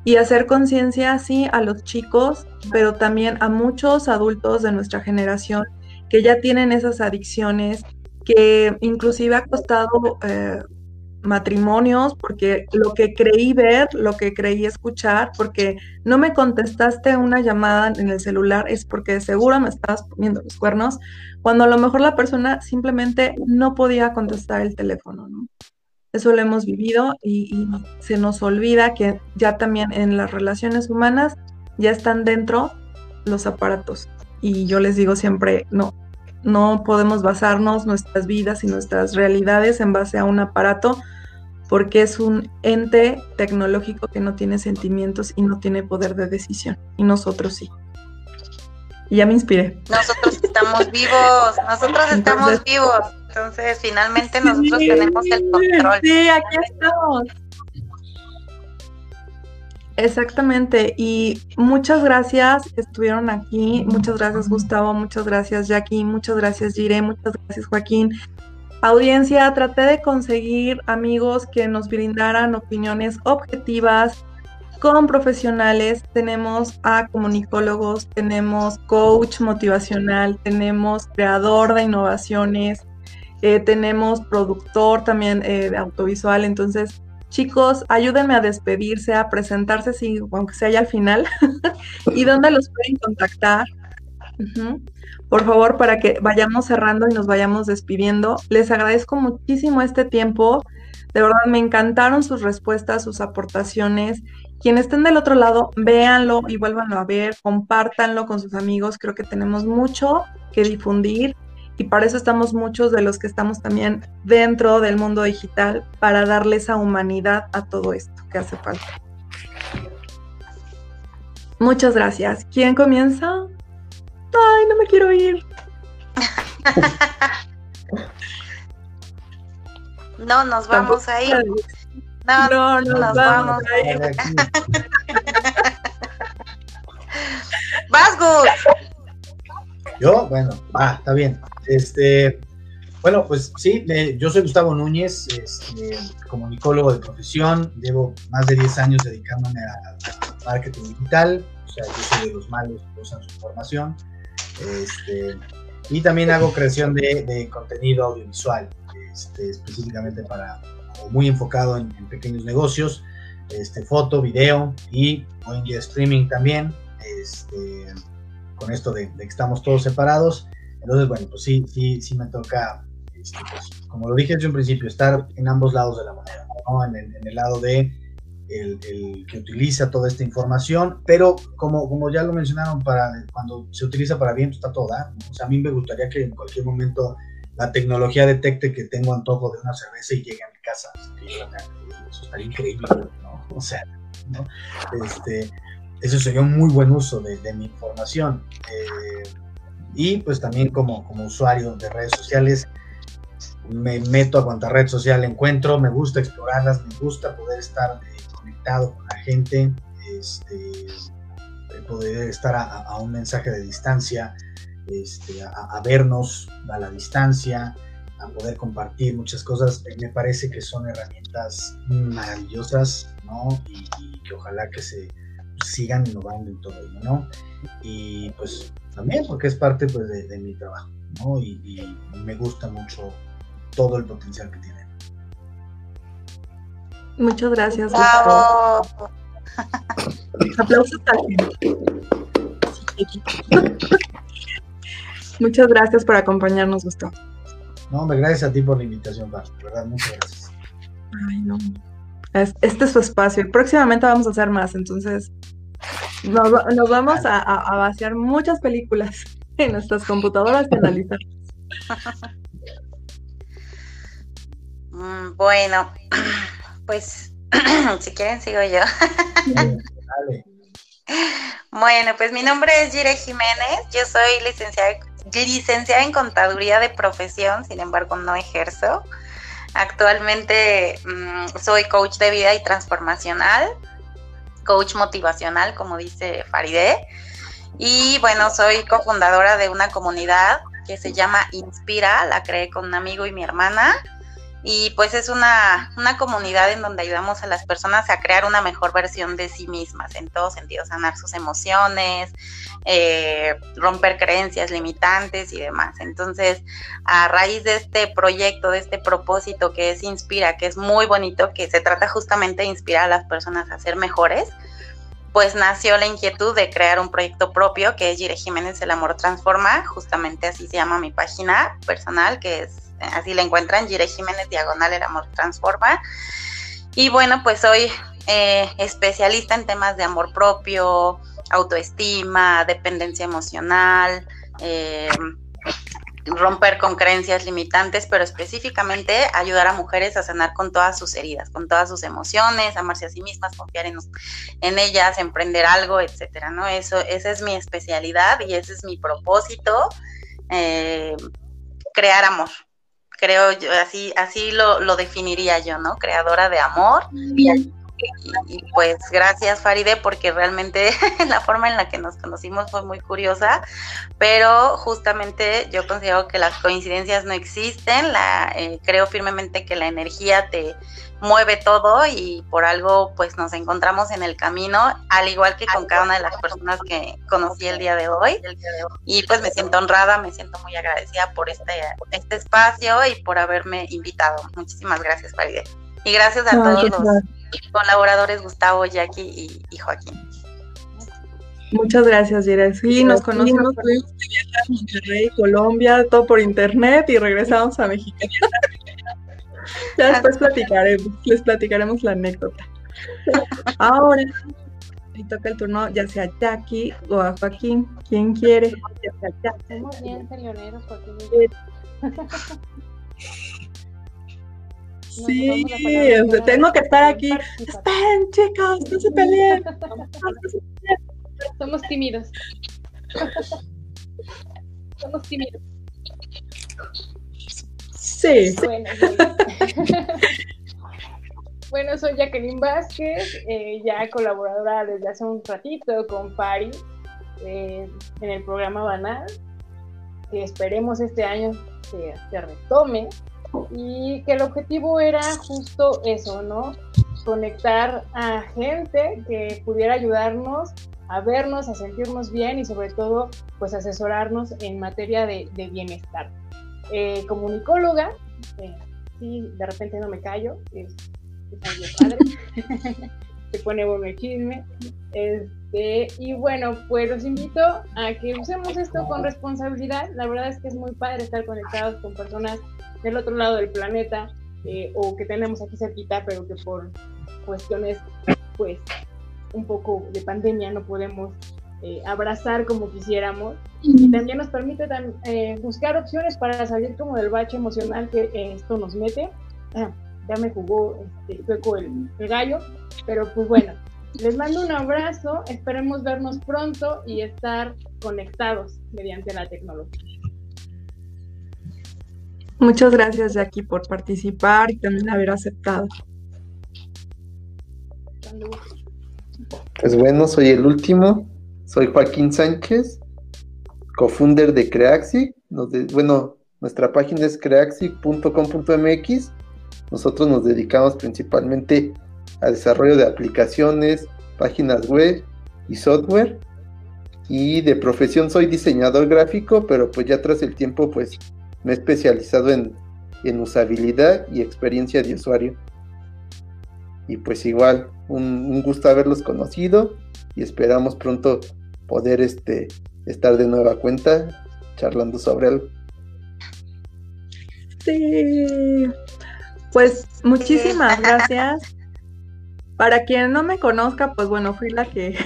y hacer conciencia, sí, a los chicos, pero también a muchos adultos de nuestra generación que ya tienen esas adicciones, que inclusive ha costado eh, matrimonios, porque lo que creí ver, lo que creí escuchar, porque no me contestaste una llamada en el celular, es porque seguro me estabas poniendo los cuernos, cuando a lo mejor la persona simplemente no podía contestar el teléfono, ¿no? Eso lo hemos vivido y, se nos olvida que ya también en las relaciones humanas ya están dentro los aparatos. Y yo les digo siempre, no, no podemos basarnos nuestras vidas y nuestras realidades en base a un aparato porque es un ente tecnológico que no tiene sentimientos y no tiene poder de decisión. Y nosotros sí. Y ya me inspiré. Nosotros estamos vivos, nosotros estamos vivos. Entonces, finalmente nosotros tenemos el control. Sí, aquí estamos. Exactamente, y muchas gracias estuvieron aquí, muchas gracias Gustavo, muchas gracias Jackie, muchas gracias Jire, muchas gracias Joaquín. Audiencia, traté de conseguir amigos que nos brindaran opiniones objetivas con profesionales. Tenemos a comunicólogos, tenemos coach motivacional, tenemos creador de innovaciones, eh, tenemos productor también eh, de autovisual, entonces chicos, ayúdenme a despedirse, a presentarse, si, aunque sea ya al final, y dónde los pueden contactar. Por favor, para que vayamos cerrando y nos vayamos despidiendo. Les agradezco muchísimo este tiempo. De verdad, me encantaron sus respuestas, sus aportaciones. Quienes estén del otro lado, véanlo y vuélvanlo a ver, compártanlo con sus amigos. Creo que tenemos mucho que difundir y para eso estamos muchos de los que estamos también dentro del mundo digital para darle esa humanidad a todo esto que hace falta. Muchas gracias. ¿Quién comienza? Ay, no me quiero ir. no, nos vamos a ir. No, no nos, vamos, a ir. Vas, Yo, bueno, va, está bien. Este, bueno, pues sí, yo soy Gustavo Núñez, este, comunicólogo de profesión, llevo más de 10 años dedicándome a, marketing digital, o sea, yo soy de los malos que usan su información, este, y también hago creación de, contenido audiovisual, este, específicamente para, o muy enfocado en, pequeños negocios, este, foto, video y en streaming también, este, con esto de, de que estamos todos separados. Entonces, bueno, pues sí, sí, sí me toca, este, pues, como lo dije desde un principio, estar en ambos lados de la moneda, ¿no? En el, lado de el, que utiliza toda esta información, pero como, como ya lo mencionaron, para cuando se utiliza para bien, pues está todo O sea, a mí me gustaría que en cualquier momento la tecnología detecte que tengo antojo de una cerveza y llegue a mi casa. Eso estaría increíble, ¿no? O sea, ¿no? Este, eso sería un muy buen uso de, de mi información. Eh, y pues también como, como usuario de redes sociales, me meto a cuanta red social encuentro, me gusta explorarlas, me gusta poder estar eh, conectado con la gente, este, poder estar a, un mensaje de distancia, este, a, vernos a la distancia, a poder compartir muchas cosas, eh, me parece que son herramientas maravillosas, ¿no? Y, que ojalá que se sigan innovando en todo ello, ¿no? Y pues también porque es parte pues, de, mi trabajo, ¿no? Y, me gusta mucho todo el potencial que tiene. Muchas gracias. Gustavo. Aplausos Muchas gracias por acompañarnos, Gustavo. No, hombre, gracias a ti por la invitación, Bar. De verdad, muchas gracias. Ay, no. Este es su espacio. Próximamente vamos a hacer más, entonces nos, vamos a, vaciar muchas películas en nuestras computadoras y analizar. Mm, bueno, pues si quieren sigo yo. Bueno, pues mi nombre es Jire Jiménez, yo soy licenciada, licenciada en contaduría de profesión, sin embargo no ejerzo. Actualmente mm, soy coach de vida y transformacional, coach motivacional, como dice Faride. Y bueno, soy cofundadora de una comunidad que se llama Inspira, la creé con un amigo y mi hermana y pues es una, comunidad en donde ayudamos a las personas a crear una mejor versión de sí mismas, en todos sentidos, sanar sus emociones, eh, romper creencias limitantes y demás. Entonces, a raíz de este proyecto, de este propósito que es Inspira, que es muy bonito, que se trata justamente de inspirar a las personas a ser mejores, pues nació la inquietud de crear un proyecto propio que es Gire Jiménez El Amor Transforma, justamente así se llama mi página personal, que es así la encuentran, Gire Jiménez Diagonal El Amor Transforma. Y bueno, pues soy eh, especialista en temas de amor propio, autoestima, dependencia emocional, eh, romper con creencias limitantes, pero específicamente ayudar a mujeres a sanar con todas sus heridas, con todas sus emociones, amarse a sí mismas, confiar en, ellas, emprender algo, etcétera, ¿no? Eso, esa es mi especialidad y ese es mi propósito, eh, crear amor, creo yo, así, así lo, lo definiría yo, ¿no? Creadora de amor. Y, pues gracias Faride porque realmente la forma en la que nos conocimos fue muy curiosa, pero justamente yo considero que las coincidencias no existen, la, eh, creo firmemente que la energía te, mueve todo y por algo pues nos encontramos en el camino, al igual que con cada una de las personas que conocí el día de hoy. Y pues me siento honrada, me siento muy agradecida por este, este espacio y por haberme invitado. Muchísimas gracias, Faride. Y gracias a todos los colaboradores Gustavo, Jackie y, Joaquín. Muchas gracias, Jere. Sí, nos conocimos, tuvimos que viajar a Monterrey, Colombia, todo por internet y regresamos a México. Ya después platicaremos, les platicaremos la anécdota. Ahora, toca el turno ya sea Jackie o a Joaquín, ¿quién quiere? Somos bien Joaquín. Sí, tengo que estar aquí. Esperen, chicos, no se peleen. Somos tímidos. Somos tímidos. Sí. Bueno, soy Jacqueline Vázquez, eh, ya colaboradora desde hace un ratito con Fari eh, en el programa Banal, que esperemos este año que se retome y que el objetivo era justo eso, ¿no? Conectar a gente que pudiera ayudarnos a vernos, a sentirnos bien y sobre todo, pues asesorarnos en materia de bienestar eh, comunicóloga, eh, sí, de repente no me callo, es, es padre, se pone bueno el chisme. Este, y bueno, pues los invito a que usemos esto con responsabilidad. La verdad es que es muy padre estar conectados con personas del otro lado del planeta eh, o que tenemos aquí cerquita, pero que por cuestiones, pues, un poco de pandemia no podemos eh, abrazar como quisiéramos y también nos permite eh, buscar opciones para salir como del bache emocional que esto nos mete. Ah, ya me jugó este, el, el gallo, pero pues bueno, les mando un abrazo, esperemos vernos pronto y estar conectados mediante la tecnología. Muchas gracias, Jackie, por participar y también haber aceptado. Pues bueno, soy el último. Soy Joaquín Sánchez, cofunder de Creaxic. bueno, nuestra página es creaxic.com.mx. Nosotros nos dedicamos principalmente a desarrollo de aplicaciones, páginas web y software. Y de profesión soy diseñador gráfico, pero pues ya tras el tiempo pues me he especializado en, en usabilidad y experiencia de usuario. Y pues igual, un, gusto haberlos conocido y esperamos pronto poder este, estar de nueva cuenta charlando sobre algo. Sí. Pues muchísimas gracias. Para quien no me conozca, pues bueno, fui la que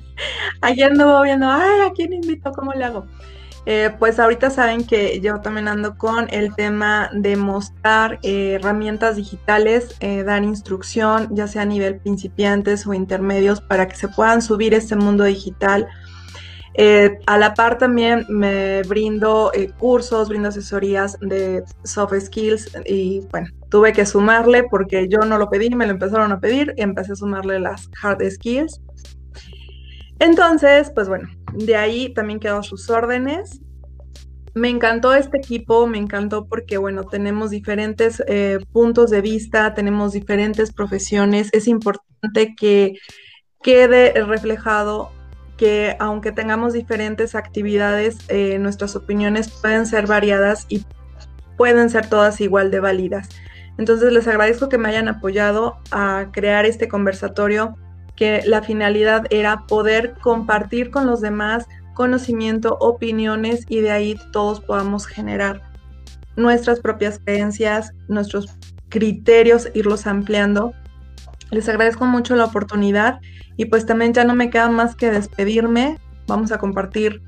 ayer anduvo viendo, ay, ¿a quién invito? ¿Cómo le hago? Eh, pues ahorita saben que yo también ando con el tema de mostrar eh, herramientas digitales, eh, dar instrucción, ya sea a nivel principiantes o intermedios, para que se puedan subir este mundo digital. a la par también me brindo cursos, brindo asesorías de soft skills y bueno, tuve que sumarle porque yo no lo pedí, me lo empezaron a pedir y empecé a sumarle las hard skills. Entonces, pues bueno, de ahí también quedó sus órdenes. Me encantó este equipo, me encantó porque, bueno, tenemos diferentes eh, puntos de vista, tenemos diferentes profesiones. Es importante que quede reflejado que aunque tengamos diferentes actividades, eh, nuestras opiniones pueden ser variadas y pueden ser todas igual de válidas. Entonces les agradezco que me hayan apoyado a crear este conversatorio que la finalidad era poder compartir con los demás conocimiento, opiniones y de ahí todos podamos generar nuestras propias creencias, nuestros criterios, irlos ampliando. Les agradezco mucho la oportunidad y pues también ya no me queda más que despedirme. Vamos a compartir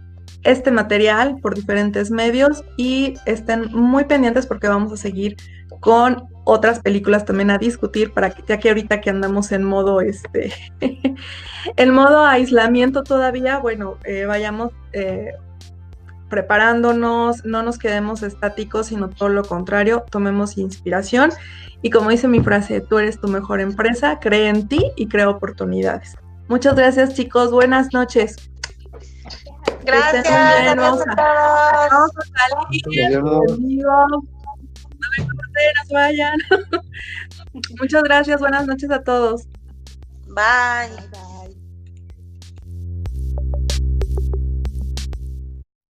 este material por diferentes medios y estén muy pendientes porque vamos a seguir con otras películas también a discutir para que ya que ahorita que andamos en modo este en modo aislamiento todavía bueno eh, vayamos eh, preparándonos no nos quedemos estáticos sino todo lo contrario tomemos inspiración. Y como dice mi frase tú eres tu mejor empresa cree en ti y crea oportunidades muchas gracias chicos. Buenas noches. Gracias, gracias vamos a se vayan. Muchas gracias, buenas noches a todos. Bye. Bye.